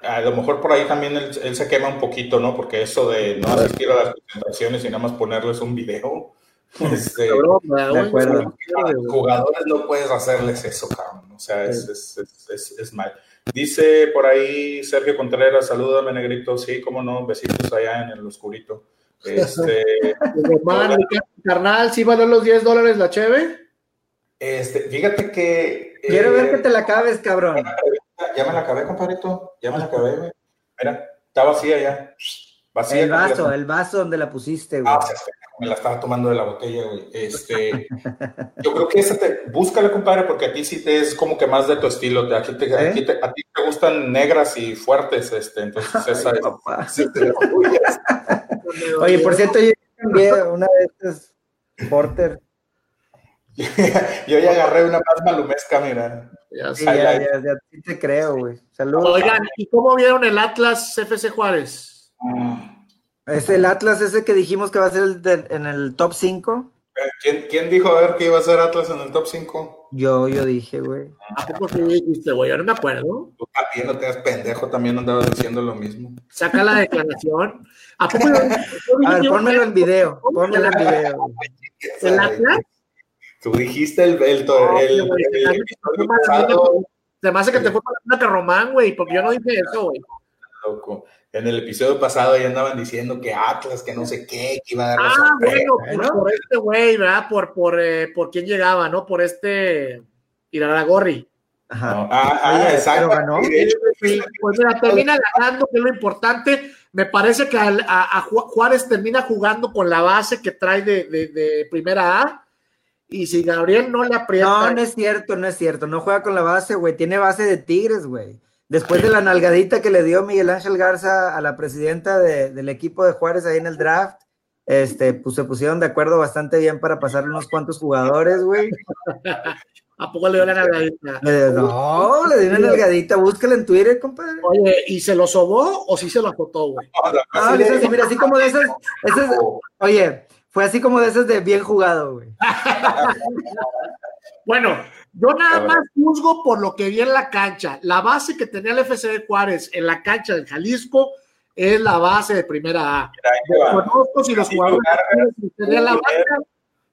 a lo mejor por ahí también él, se quema un poquito, ¿no? Porque eso de no asistir a las presentaciones y nada más ponerles un video. Este, jugadores no puedes hacerles eso, cabrón. O sea, es, es, es mal. Dice por ahí Sergio Contreras, salúdame, negrito. Sí, cómo no, besitos allá en el oscurito. Este, carnal, ¿sí valió los 10 dólares la cheve? Este, fíjate que. Quiero ver que te la acabes, cabrón. Ya me la acabé, compadrito. Ya me la acabé, Mira, está vacía ya. Vacía. El vaso, el vaso donde la pusiste, güey. Ah, me la estaba tomando de la botella, güey. Este, yo creo que esa te, búscala, compadre, porque a ti sí te es como que más de tu estilo. Te, aquí te, ¿Eh? aquí te, a ti te gustan negras y fuertes, este, entonces esa es. Oye, por cierto, yo cambié una de estas Porter. yo ya agarré una más malumesca, mira. Ya, sí, ya, ya, ya, te creo, güey. Saludos. Oigan, ¿y cómo vieron el Atlas FC Juárez? Mm. ¿Es el Atlas ese que dijimos que va a ser el en el top 5? ¿Quién, ¿Quién, dijo a ver que iba a ser Atlas en el top 5? Yo, yo dije, güey. ¿A poco sí dijiste, güey? Yo no me acuerdo. Tú también no te das pendejo, también andabas diciendo lo mismo. Saca la declaración. ¿A poco a ver, pónmelo en video. Pónmelo en video. ¿El Atlas? Tú dijiste el, el, el, el, el, el, el te me hace que te fue para que Román, güey, porque yo no dije eso, güey. Loco. En el episodio pasado ya andaban diciendo que Atlas, que no sé qué, que iba a dar Ah, bueno, por, por, este güey, ¿verdad? Por, por, eh, por quién llegaba, ¿no? Por este Iraragorri. Ajá. No. Ah, ah exacto. Ganó. Pues mira, termina ganando, que es lo importante. Me parece que a, a, Juárez termina jugando con la base que trae de, de, de, primera A. Y si Gabriel no le aprieta. No, no es cierto, no es cierto. No juega con la base, güey. Tiene base de Tigres, güey. Después de la nalgadita que le dio Miguel Ángel Garza a la presidenta de, del equipo de Juárez ahí en el draft, este, pues se pusieron de acuerdo bastante bien para pasar unos cuantos jugadores, güey. ¿A poco le dio la nalgadita? no, le dio una nalgadita, búscala en Twitter, compadre. Oye, ¿y se lo sobó o sí se lo azotó, güey? No, no, mira, así como de esas, esas, oye, fue así como de esas de bien jugado, güey. bueno, yo nada más juzgo por lo que vi en la cancha. La base que tenía el FC de Juárez en la cancha de Jalisco es la base de primera A. Conozco si los jugadores tenían la banca,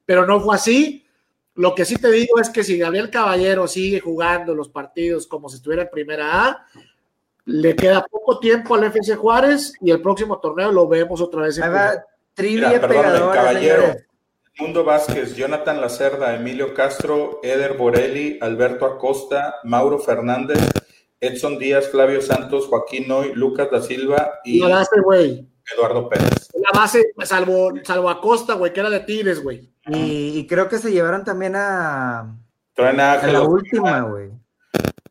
pero no fue así. Lo que sí te digo es que si Gabriel Caballero sigue jugando los partidos como si estuviera en primera A, le queda poco tiempo al FC Juárez y el próximo torneo lo vemos otra vez en Trivia Caballero. Mundo Vázquez, Jonathan Lacerda, Emilio Castro, Eder Borelli, Alberto Acosta, Mauro Fernández, Edson Díaz, Flavio Santos, Joaquín Noy, Lucas da Silva y. Eduardo Pérez. La base, salvo, salvo Acosta, güey, que era de Tigres, güey. Y, creo que se llevaron también a, Traen a, la última, güey.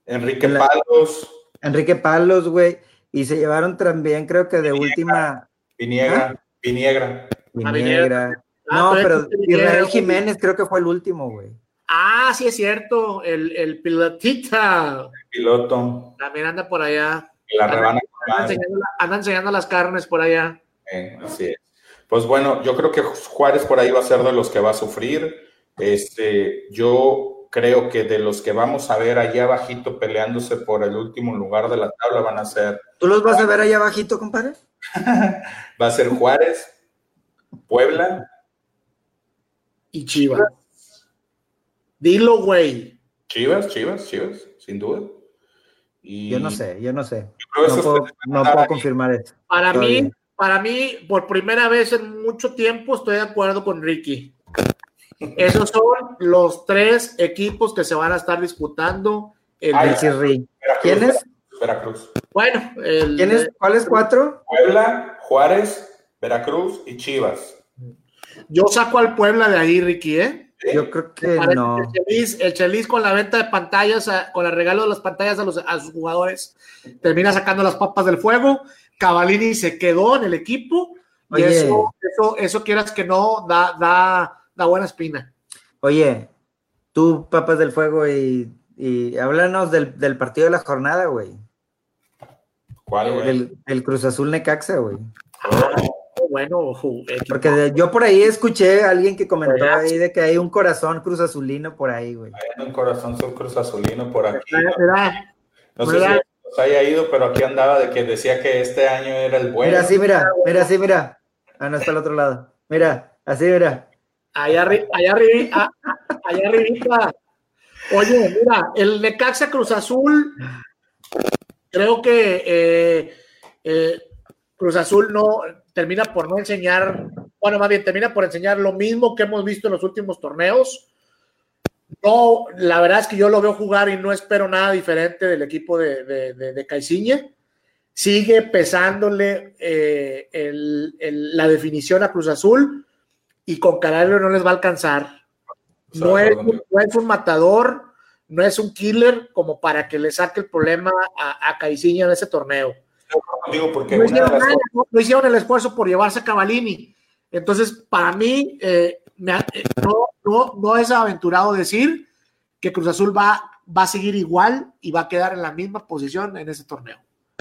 Enrique Palos. Enrique Palos, güey. Y se llevaron también, creo que de última. Viniegra. ¿Ah? Viniegra. Viniegra. Ah, no, pero Israel Jiménez creo que fue el último, güey. Ah, sí es cierto, el, el pilotita. El piloto. También anda por allá. La rebana. Anda, enseñando, las carnes por allá. Eh, así es. Pues bueno, yo creo que Juárez por ahí va a ser de los que va a sufrir. Este, yo creo que de los que vamos a ver allá abajito peleándose por el último lugar de la tabla van a ser. ¿Tú los vas a ver allá abajito, compadre? va a ser Juárez, Puebla, y Chivas. Dilo, güey. Chivas, Chivas, Chivas, sin duda. Yo no sé, yo no sé. no puedo, confirmar eso. Para mí, para mí, por primera vez en mucho tiempo, estoy de acuerdo con Ricky. Esos son los tres equipos que se van a estar disputando el ¿Quién es? Veracruz. Bueno, el, ¿cuáles cuatro? Puebla, Juárez, Veracruz y Chivas. Yo saco al Puebla de ahí, Ricky, ¿eh? Yo creo que no. El Chelis, con la venta de pantallas, con el regalo de las pantallas a, los, a sus jugadores, termina sacando las papas del fuego. Cavalini se quedó en el equipo. Y eso, eso, eso quieras que no, da, da, da buena espina. Oye, tú, papas del fuego, y, y háblanos del, del, partido de la jornada, güey. ¿Cuál, güey? El, Cruz Azul Necaxa, güey. Ah, bueno. Porque yo por ahí escuché a alguien que comentó ahí de que hay un corazón cruz azulino por ahí, güey. Hay un corazón cruz azulino por aquí. No, sé si se haya ido, pero aquí andaba de que decía que este año era el bueno. Mira, sí, mira, mira, sí, mira. Ah, no está al otro lado. Mira, así, mira. Allá, allá arriba, allá arriba. Oye, mira, el Necaxa Cruz Azul, creo que eh, eh, Cruz Azul no, termina por no enseñar, bueno, más bien termina por enseñar lo mismo que hemos visto en los últimos torneos. No, la verdad es que yo lo veo jugar y no espero nada diferente del equipo de, de, de, Caiciñe. Sigue pesándole eh, la definición a Cruz Azul y con Caraglio no les va a alcanzar. No es, un matador, no es un killer como para que le saque el problema a, a Caiciña en ese torneo porque no, hicieron, el esfuerzo por llevarse a Cavalini. Entonces, para mí, eh, eh, no, no, no, es aventurado decir que Cruz Azul va, va a seguir igual y va a quedar en la misma posición en ese torneo.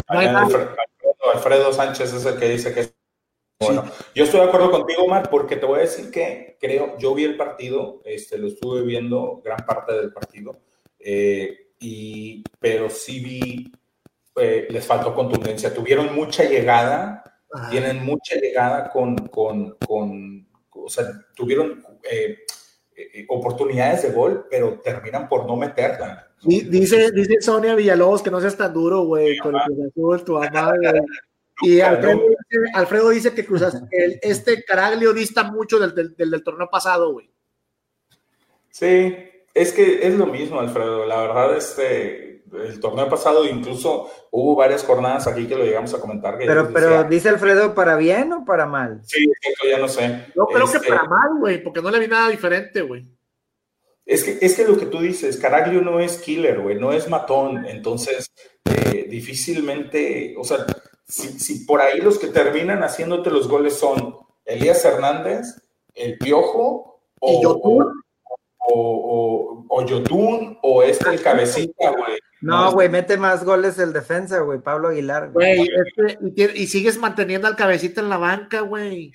Alfredo, Sánchez es el que dice que bueno, yo estoy de acuerdo contigo, Omar, porque te voy a decir que creo, yo vi el partido, este, lo estuve viendo gran parte del partido, eh, y, pero sí vi eh, les faltó contundencia. Tuvieron mucha llegada, tienen mucha llegada con, con, con, o sea, tuvieron, eh, eh, oportunidades de gol, pero terminan por no meterla. Dice, dice Sonia Villalobos que no seas tan duro, güey, con el Cruz Azul, tu mamá, Y Alfredo, dice, Alfredo dice que Cruz el, este Caraglio dista mucho del, del, del, torneo pasado, güey. Sí, es que es lo mismo, Alfredo. La verdad, este, el torneo pasado incluso hubo varias jornadas aquí que lo llegamos a comentar. pero, pero dice Alfredo, ¿para bien o para mal? Sí, ya no sé. Yo creo que este para mal, güey, porque no le vi nada diferente, güey. Es que, es que lo que tú dices, Caraglio no es killer, güey, no es matón, entonces eh, difícilmente, o sea, si, si, por ahí los que terminan haciéndote los goles son Elías Hernández, El Piojo o, o, o, Yotun o este el cabecita, güey. No, güey, mete más goles el defensa, güey, Pablo Aguilar. Güey, este, y, sigues manteniendo al cabecita en la banca, güey.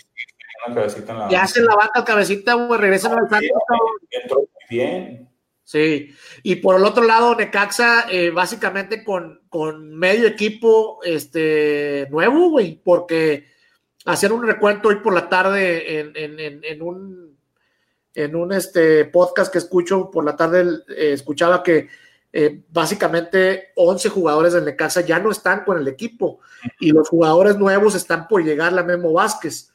Ya hace la banca al cabecita, güey, regresa al Santos. Entró muy bien. Sí, y por el otro lado, Necaxa, eh, básicamente con, con, medio equipo este, nuevo, güey, porque hacer un recuento hoy por la tarde en, en, en un en un este, podcast que escucho por la tarde, eh, escuchaba que eh, básicamente 11 jugadores del Necaxa ya no están con el equipo y los jugadores nuevos están por llegar a Memo Vázquez.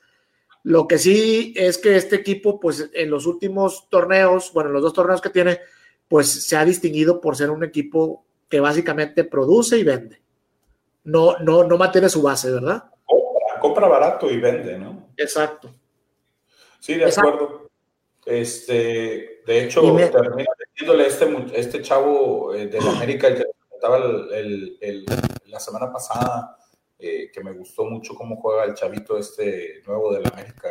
Lo que sí es que este equipo, pues en los últimos torneos, bueno, los dos torneos que tiene, pues se ha distinguido por ser un equipo que básicamente produce y vende. No, no, no mantiene su base, ¿verdad? Compra, compra barato y vende, ¿no? Exacto. Sí, de acuerdo. Este, de hecho, termina metiéndole este, este chavo eh, de la América, el que comentaba el, la semana pasada, eh, que me gustó mucho cómo juega el chavito este nuevo de la América,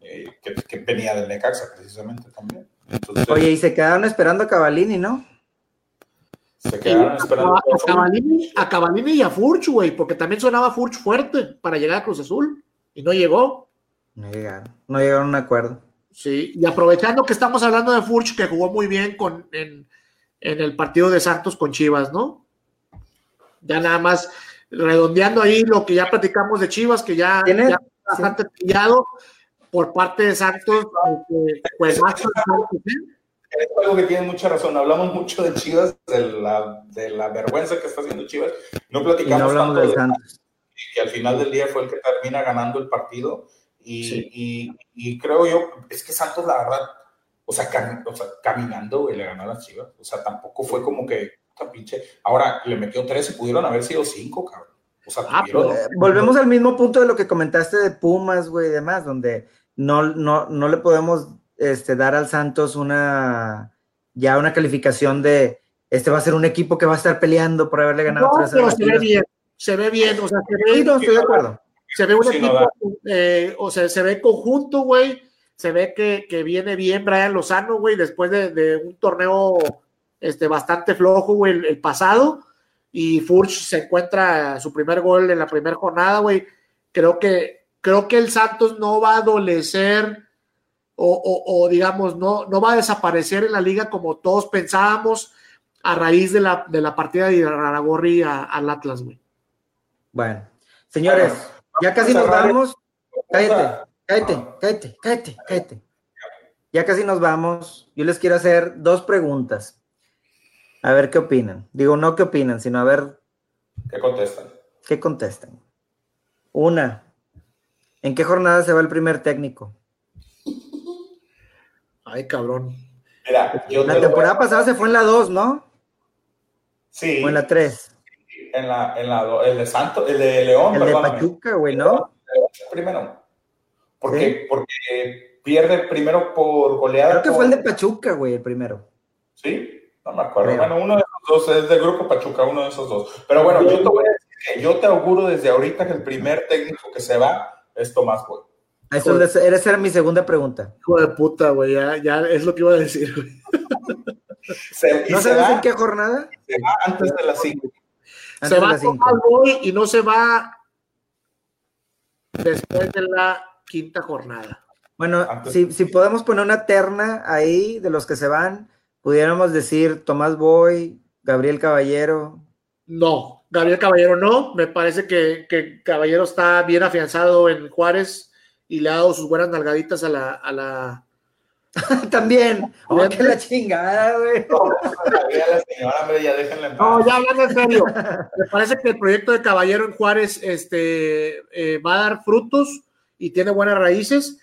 eh, que, venía del Necaxa precisamente también. Oye, y se quedaron esperando a Cavalini, ¿no? Se quedaron esperando a, a, Cavalini, a Cavalini y a Furch, güey, porque también sonaba Furch fuerte para llegar a Cruz Azul y no llegó. No llegaron, no llegaron a un acuerdo. Sí, y aprovechando que estamos hablando de Furch, que jugó muy bien con, en, el partido de Santos con Chivas, ¿no? Ya nada más redondeando ahí lo que ya platicamos de Chivas, que ya, ya bastante pillado por parte de Santos, pues más es algo que tiene mucha razón. Hablamos mucho de Chivas, de la, de la vergüenza que está haciendo Chivas. No platicamos tanto de Santos. que al final del día fue el que termina ganando el partido. Y, y, creo yo, es que Santos, la verdad, o sea, o sea caminando, le ganó a las Chivas. O sea, tampoco fue como que, pinche. Ahora le metió tres y pudieron haber sido cinco, cabrón. O sea, ah, pues, volvemos al mismo punto de lo que comentaste de Pumas, güey, y demás, donde no, no, no le podemos este, dar al Santos una ya una calificación de este va a ser un equipo que va a estar peleando por haberle ganado no, pero se ve bien, se ve bien, o sea, se ve, no, estoy de acuerdo. Se ve un equipo, eh, o sea, se ve conjunto, güey. Se ve que, que, viene bien Brian Lozano, güey, después de, de, un torneo este, bastante flojo, güey, el, pasado. Y Furch se encuentra su primer gol en la primera jornada, güey. Creo que, creo que el Santos no va a adolecer o, o, o, digamos, no, no va a desaparecer en la liga como todos pensábamos a raíz de la, de la partida de Raragorri al Atlas, güey. Bueno, señores, ya casi nos vamos. Cállate, cállate, cállate, cállate, cállate. Ya casi nos vamos. Yo les quiero hacer dos preguntas. A ver qué opinan. Digo, no qué opinan, sino a ver. ¿Qué contestan? ¿Qué contestan? Una. ¿En qué jornada se va el primer técnico? Ay, cabrón. Mira, la temporada pasada se fue en la 2, ¿no? Sí. O en la 3 en la, en la, el de Santo, el de León, El de Pachuca, güey, ¿no? Primero. Porque, porque pierde primero por goleada. Creo que fue el de Pachuca, güey, el primero. Sí, no me acuerdo. Bueno, uno de esos dos es del grupo Pachuca, uno de esos dos. Pero bueno, yo te voy a decir que yo te auguro desde ahorita que el primer técnico que se va es Tomás Boy. Eso esa era mi segunda pregunta. Hijo de puta, güey, ya, ya es lo que iba a decir, güey. ¿No sabes en qué jornada? Se va antes de las 5 se va a hoy y no se va después de la quinta jornada. Bueno, si, podemos poner una terna ahí de los que se van, pudiéramos decir Tomás Boy, Gabriel Caballero. No, Gabriel Caballero no. Me parece que, que, Caballero está bien afianzado en Juárez y le ha dado sus buenas nalgaditas a la, a la, También. Oh, qué la chingada, güey. No, ya hablando en serio. Me parece que el proyecto de Caballero en Juárez este, eh, va a dar frutos y tiene buenas raíces.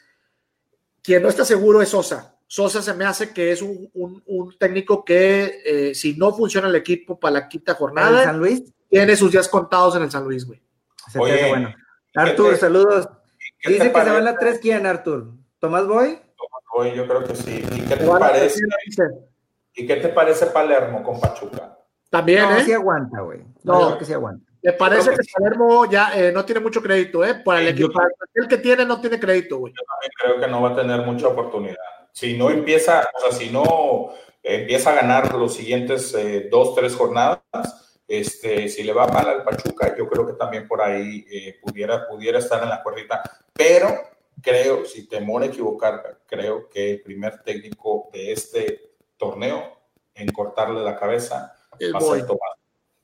Quien no está seguro es Sosa. Sosa se me hace que es un, técnico que, eh, si no funciona el equipo para la quinta jornada, San Luis? tiene sus días contados en el San Luis, güey. Oye, bueno. Artur, saludos. Dice que se van la tres, ¿quién, Artur? ¿Tomás Boy? Yo creo que sí. ¿Y qué te parece? ¿Y qué te parece Palermo con Pachuca? También, no, ¿eh? sí aguanta, güey. No, que sí aguanta. Me parece que, Palermo ya eh, no tiene mucho crédito, ¿eh? Para el equipo. El que tiene no tiene crédito, güey. Yo también creo que no va a tener mucha oportunidad. Si no empieza, o sea, si no empieza a ganar los siguientes eh, dos, tres jornadas, este, si le va mal al Pachuca, yo creo que también por ahí eh, pudiera, pudiera estar en la cuerdita. Pero creo, si temor a equivocar, creo que el primer técnico de este torneo en cortarle la cabeza es va a ser Tomás.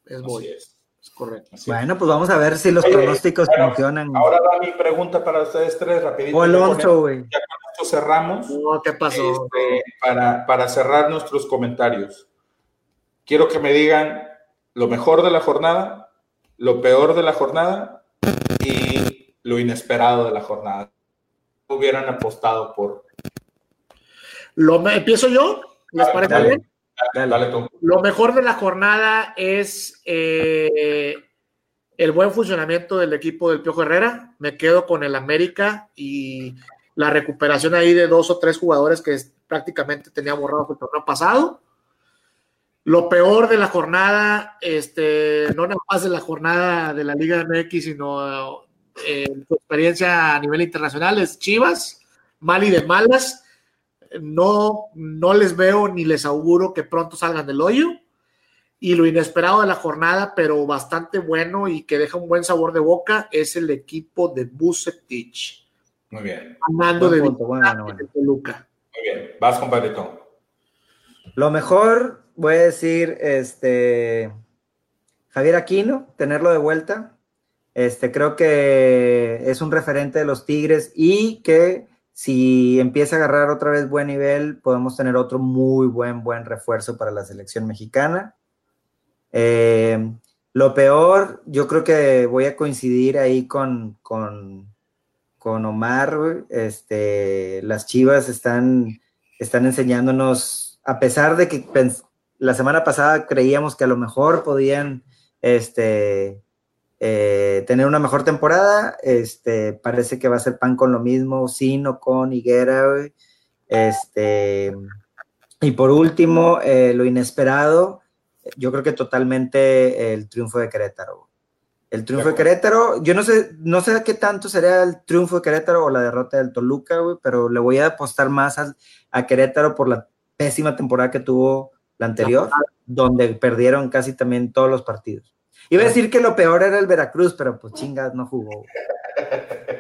Es muy Es. es. correcto. bueno, pues vamos a ver si los pronósticos funcionan. Ahora va mi pregunta para ustedes tres, rapidito. O Alonso, güey. Ya con esto cerramos. ¿Qué pasó? Este, para, para cerrar nuestros comentarios, quiero que me digan lo mejor de la jornada, lo peor de la jornada y lo inesperado de la jornada hubieran apostado por. Lo, ¿Empiezo yo? ¿Les parece bien? Dale, tú. Lo mejor de la jornada es eh, el buen funcionamiento del equipo del Piojo Herrera. Me quedo con el América y la recuperación ahí de dos o tres jugadores que prácticamente tenía borrado el torneo pasado. Lo peor de la jornada, este, no nada más de la jornada de la Liga MX, sino en su experiencia a nivel internacional es Chivas, mal y de malas. No, no les veo ni les auguro que pronto salgan del hoyo. Y lo inesperado de la jornada, pero bastante bueno y que deja un buen sabor de boca, es el equipo de Bucetich. Muy bien. Ganando de, bueno, Toluca. Muy bien. Vas, compadre Lo mejor, voy a decir, este Javier Aquino, tenerlo de vuelta. Este, creo que es un referente de los Tigres y que si empieza a agarrar otra vez buen nivel, podemos tener otro muy buen, buen refuerzo para la selección mexicana. Eh, lo peor, yo creo que voy a coincidir ahí con, con, con Omar. Este, las Chivas están, están enseñándonos, a pesar de que la semana pasada creíamos que a lo mejor podían este, eh, tener una mejor temporada. Este, parece que va a ser pan con lo mismo, Sino con Higuera. Este, y por último, eh, lo inesperado, yo creo que totalmente el triunfo de Querétaro. El triunfo de Querétaro, yo no sé, no sé qué tanto sería el triunfo de Querétaro o la derrota del Toluca, pero le voy a apostar más a, a Querétaro por la pésima temporada que tuvo la anterior, donde perdieron casi también todos los partidos. Iba a decir que lo peor era el Veracruz, pero pues chingas, no jugó.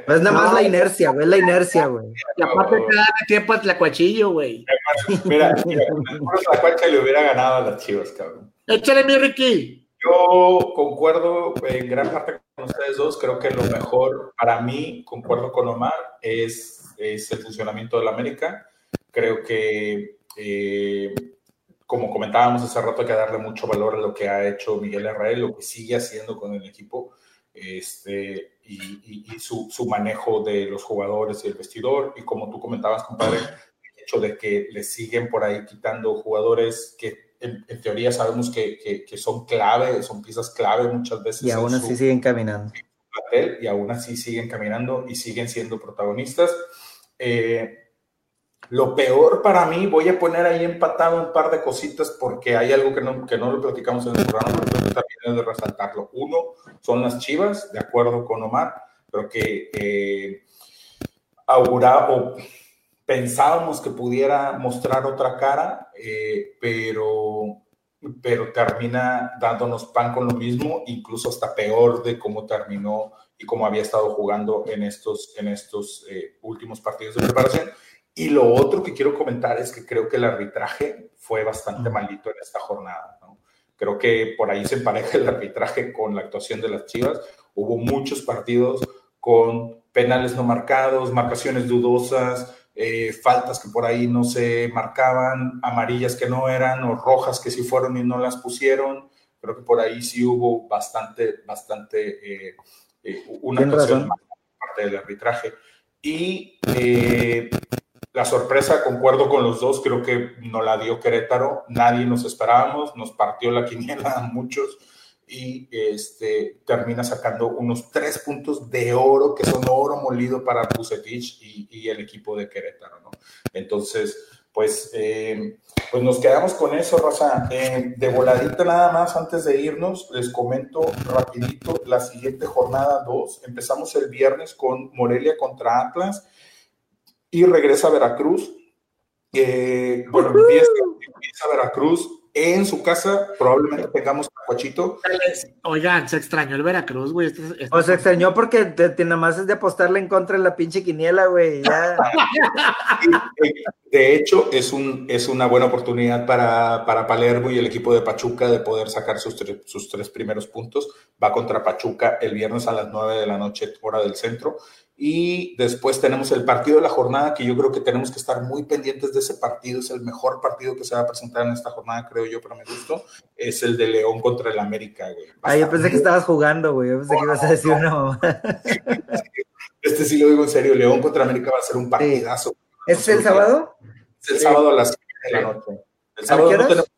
Pues es nada más la inercia, güey, es la inercia, güey. Y aparte te da tiempo a Tlacuachillo, güey. Mira, mira Tlacuacha le hubiera ganado a las chivas, cabrón. Échale, mi Ricky. Yo concuerdo en gran parte con ustedes dos. Creo que lo mejor para mí, concuerdo con Omar, es, es el funcionamiento de la América. Creo que eh, como comentábamos hace rato, hay que darle mucho valor a lo que ha hecho Miguel Herrera, lo que sigue haciendo con el equipo este, y, su, manejo de los jugadores y el vestidor. Y como tú comentabas, compadre, el hecho de que le siguen por ahí quitando jugadores que en, teoría sabemos que, son clave, son piezas clave muchas veces. Y aún así siguen caminando. y aún así siguen caminando y siguen siendo protagonistas. Eh, lo peor para mí, voy a poner ahí empatado un par de cositas porque hay algo que no, que no lo platicamos en el programa, pero también es de resaltarlo. Uno, son las chivas, de acuerdo con Omar, pero que eh, o pensábamos que pudiera mostrar otra cara, eh, pero, pero termina dándonos pan con lo mismo, incluso hasta peor de cómo terminó y cómo había estado jugando en estos, en estos eh, últimos partidos de preparación. Y lo otro que quiero comentar es que creo que el arbitraje fue bastante malito en esta jornada. Creo que por ahí se empareja el arbitraje con la actuación de las Chivas. Hubo muchos partidos con penales no marcados, marcaciones dudosas, eh, faltas que por ahí no se marcaban, amarillas que no eran o rojas que sí fueron y no las pusieron. Creo que por ahí sí hubo bastante, bastante, eh, eh, una actuación parte del arbitraje. Y la sorpresa, concuerdo con los dos, creo que no la dio Querétaro, nadie nos esperábamos, nos partió la quiniela a muchos y este, termina sacando unos tres puntos de oro, que son oro molido para Bucetich y, y el equipo de Querétaro, ¿no? Entonces, pues, eh, pues nos quedamos con eso, Rosa. Eh, de voladita nada más, antes de irnos, les comento rapidito la siguiente jornada 2. Empezamos el viernes con Morelia contra Atlas y regresa a Veracruz. Eh, bueno, empieza, empieza Veracruz en su casa probablemente tengamos Cuachito. Oigan, se extrañó el Veracruz, güey. Este, este o se extrañó porque te, nada más es de apostarle en contra de la pinche quiniela, güey. de hecho, es, un, es una buena oportunidad para, para Palermo y el equipo de Pachuca de poder sacar sus, sus tres primeros puntos. Va contra Pachuca el viernes a las 9 de la noche, hora del centro. Y después tenemos el partido de la jornada, que yo creo que tenemos que estar muy pendientes de ese partido. Es el mejor partido que se va a presentar en esta jornada, creo yo, pero me gustó. Es el de León contra el América, güey. Ah, yo pensé que estabas jugando, güey. Yo pensé que ibas a decir uno. este sí lo digo en serio. León contra América va a ser un partidazo. ¿Es el sábado? Es el sábado a las 7 de la noche. El sábado no tenemos,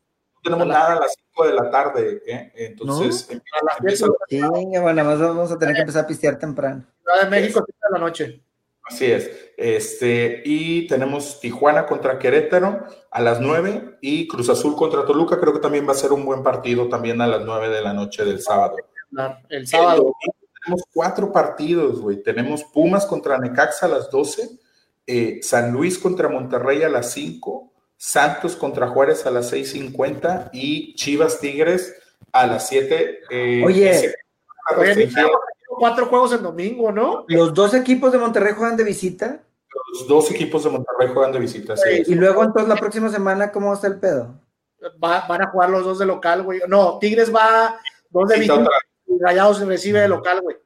tenemos nada a las 5 de la tarde, ¿eh? Entonces, ¿No? empieza, Sí, bueno, más vamos a tener que empezar a pistear temprano. Ciudad de México, de la noche. Así es. Este, y tenemos Tijuana contra Querétaro a las 9 y Cruz Azul contra Toluca. Creo que también va a ser un buen partido también a las 9 de la noche del sábado. El sábado. tenemos cuatro partidos, güey. Tenemos Pumas contra Necaxa a las 12, eh, San Luis contra Monterrey a las 5, Santos contra Juárez a las 6.50 y Chivas Tigres a las 7. Eh, Oye, cuatro juegos el domingo, ¿no? ¿Los dos equipos de Monterrey juegan de visita? Los dos equipos de Monterrey juegan de visita, sí. Y luego entonces la próxima semana, ¿cómo está el pedo? van a jugar los dos de local, güey. No, Tigres va dos de visita y Rayados recibe de local, güey.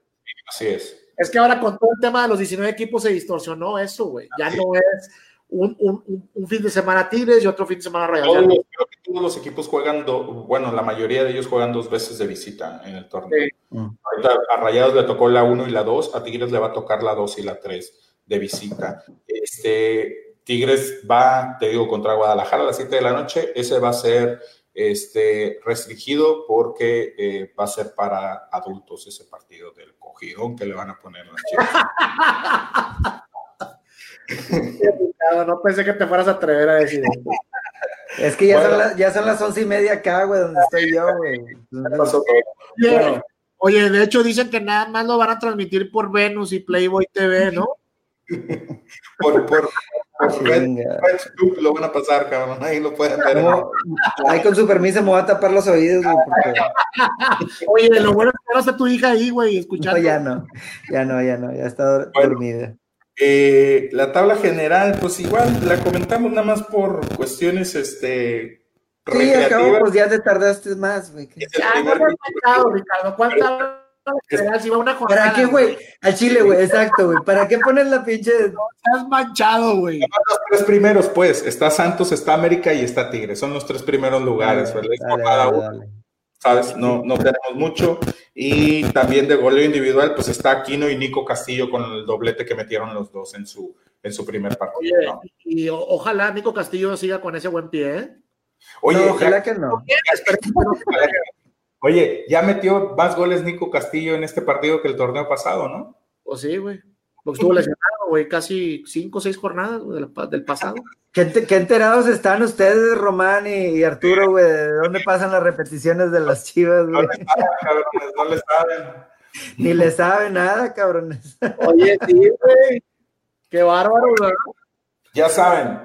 Así es. Es que ahora con todo el tema de los 19 equipos se distorsionó eso, güey. Ya no es un, un, un, fin de semana Tigres y otro fin de semana Rayados. Todos, creo que todos los equipos juegan, bueno, la mayoría de ellos juegan dos veces de visita en el torneo. Mm. Ahorita a Rayados le tocó la 1 y la 2, a Tigres le va a tocar la 2 y la 3 de visita. Este, Tigres va, te digo, contra Guadalajara a las 7 de la noche, ese va a ser este, restringido porque eh, va a ser para adultos ese partido del cogidón que le van a poner las chicas. no pensé que te fueras a atrever a decir Es que ya, son las, ya son las once y media acá, güey, donde estoy yo, güey. Oye, de hecho dicen que nada más lo van a transmitir por Venus y Playboy TV, ¿no? por, por, por lo van a pasar, cabrón. Ahí lo pueden ver. ahí con su permiso me voy a tapar los oídos, güey. Oye, lo bueno es que no tu hija ahí, güey, escuchando. No, ya no, ya no, ya no, ya está dormida. Eh, la tabla general, pues igual la comentamos nada más por cuestiones, este. Sí, acabo, pues ya te tardaste más, güey. Ya, no me Ricardo. ¿Cuánta si va una jornada, ¿Para qué, güey? Al Chile, güey, exacto, güey. ¿Para qué pones la pinche? Estás manchado, güey. Los tres primeros, pues. Está Santos, está América y está Tigre. Son los tres primeros lugares, ¿verdad? Dale, dale, ¿sabes? No, no tenemos mucho. Y también de goleo individual, pues está Aquino y Nico Castillo con el doblete que metieron los dos en su, en su primer partido. Y ojalá Nico Castillo siga con ese buen pie, ¿eh? Oye, ojalá que no. Oye, ya metió más goles Nico Castillo en este partido que el torneo pasado, ¿no? Pues sí, güey. Porque estuvo lesionado, güey, casi cinco o seis jornadas del pasado. ¿Qué, enterados están ustedes, Román y, Arturo, güey? ¿De dónde pasan las repeticiones de las chivas, güey? No le saben, cabrones, no le saben. Ni le saben nada, cabrones. Oye, sí, güey. Qué bárbaro, ¿verdad? Ya saben,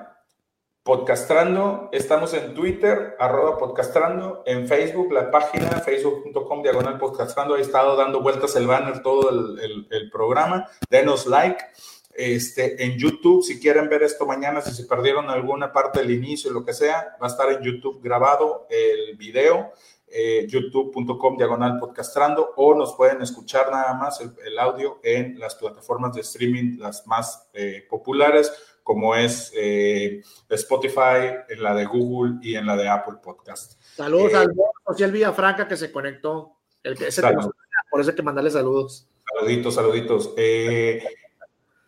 Podcastrando, estamos en Twitter, arroba podcastrando, en Facebook, la página facebook.com diagonal podcastrando, ahí estado dando vueltas el banner todo el, el, programa, denos like, este, en YouTube, si quieren ver esto mañana, si se perdieron alguna parte del inicio, lo que sea, va a estar en YouTube grabado el video, eh, youtube.com diagonal podcastrando, o nos pueden escuchar nada más el, audio en las plataformas de streaming, las más eh, populares, como es eh, Spotify, en la de Google y en la de Apple Podcast. Saludos al José Villafranca que se conectó. El que, ese por eso hay que mandarle saludos. Saluditos, saluditos.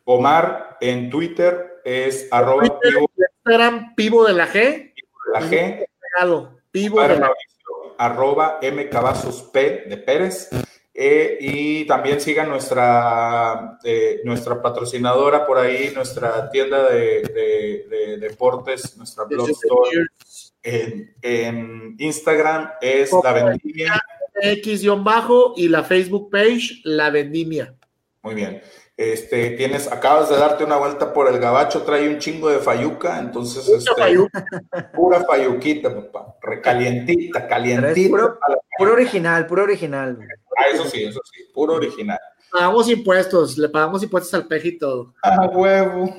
Omar en Twitter es arroba pivo. Instagram pivo de la G. La G. Pivo de la G. Arroba M Cavazos P de Pérez. Eh, y también sigan nuestra, eh, nuestra patrocinadora por ahí, nuestra tienda de, deportes, nuestra blog store. En, Instagram es La Vendimia. X-bajo y la Facebook page La Vendimia. Muy bien. Este, tienes, acabas de darte una vuelta por el gabacho, trae un chingo de fayuca, entonces, este, pura fayuquita, papá, recalientita, calientita. Puro, original, puro original. Ah, eso sí, eso sí, puro original. Pagamos impuestos, le pagamos impuestos al peje y todo. Ah, huevo.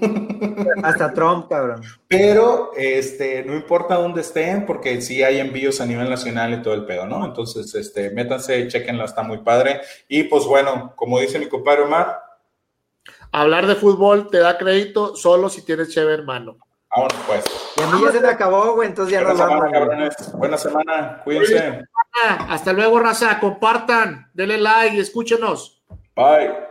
Hasta Trump, cabrón. Pero, este, no importa dónde estén, porque sí hay envíos a nivel nacional y todo el pedo, ¿no? Entonces, este, métanse, chequenla, está muy padre. Y pues bueno, como dice mi compadre Omar, hablar de fútbol te da crédito solo si tienes cheve hermano. Vámonos pues. Y a mí ya se me acabó, güey, entonces ya Buena semana, cabrones. Buena semana, cuídense. Hasta luego, raza. Compartan, denle like, escúchenos. Bye.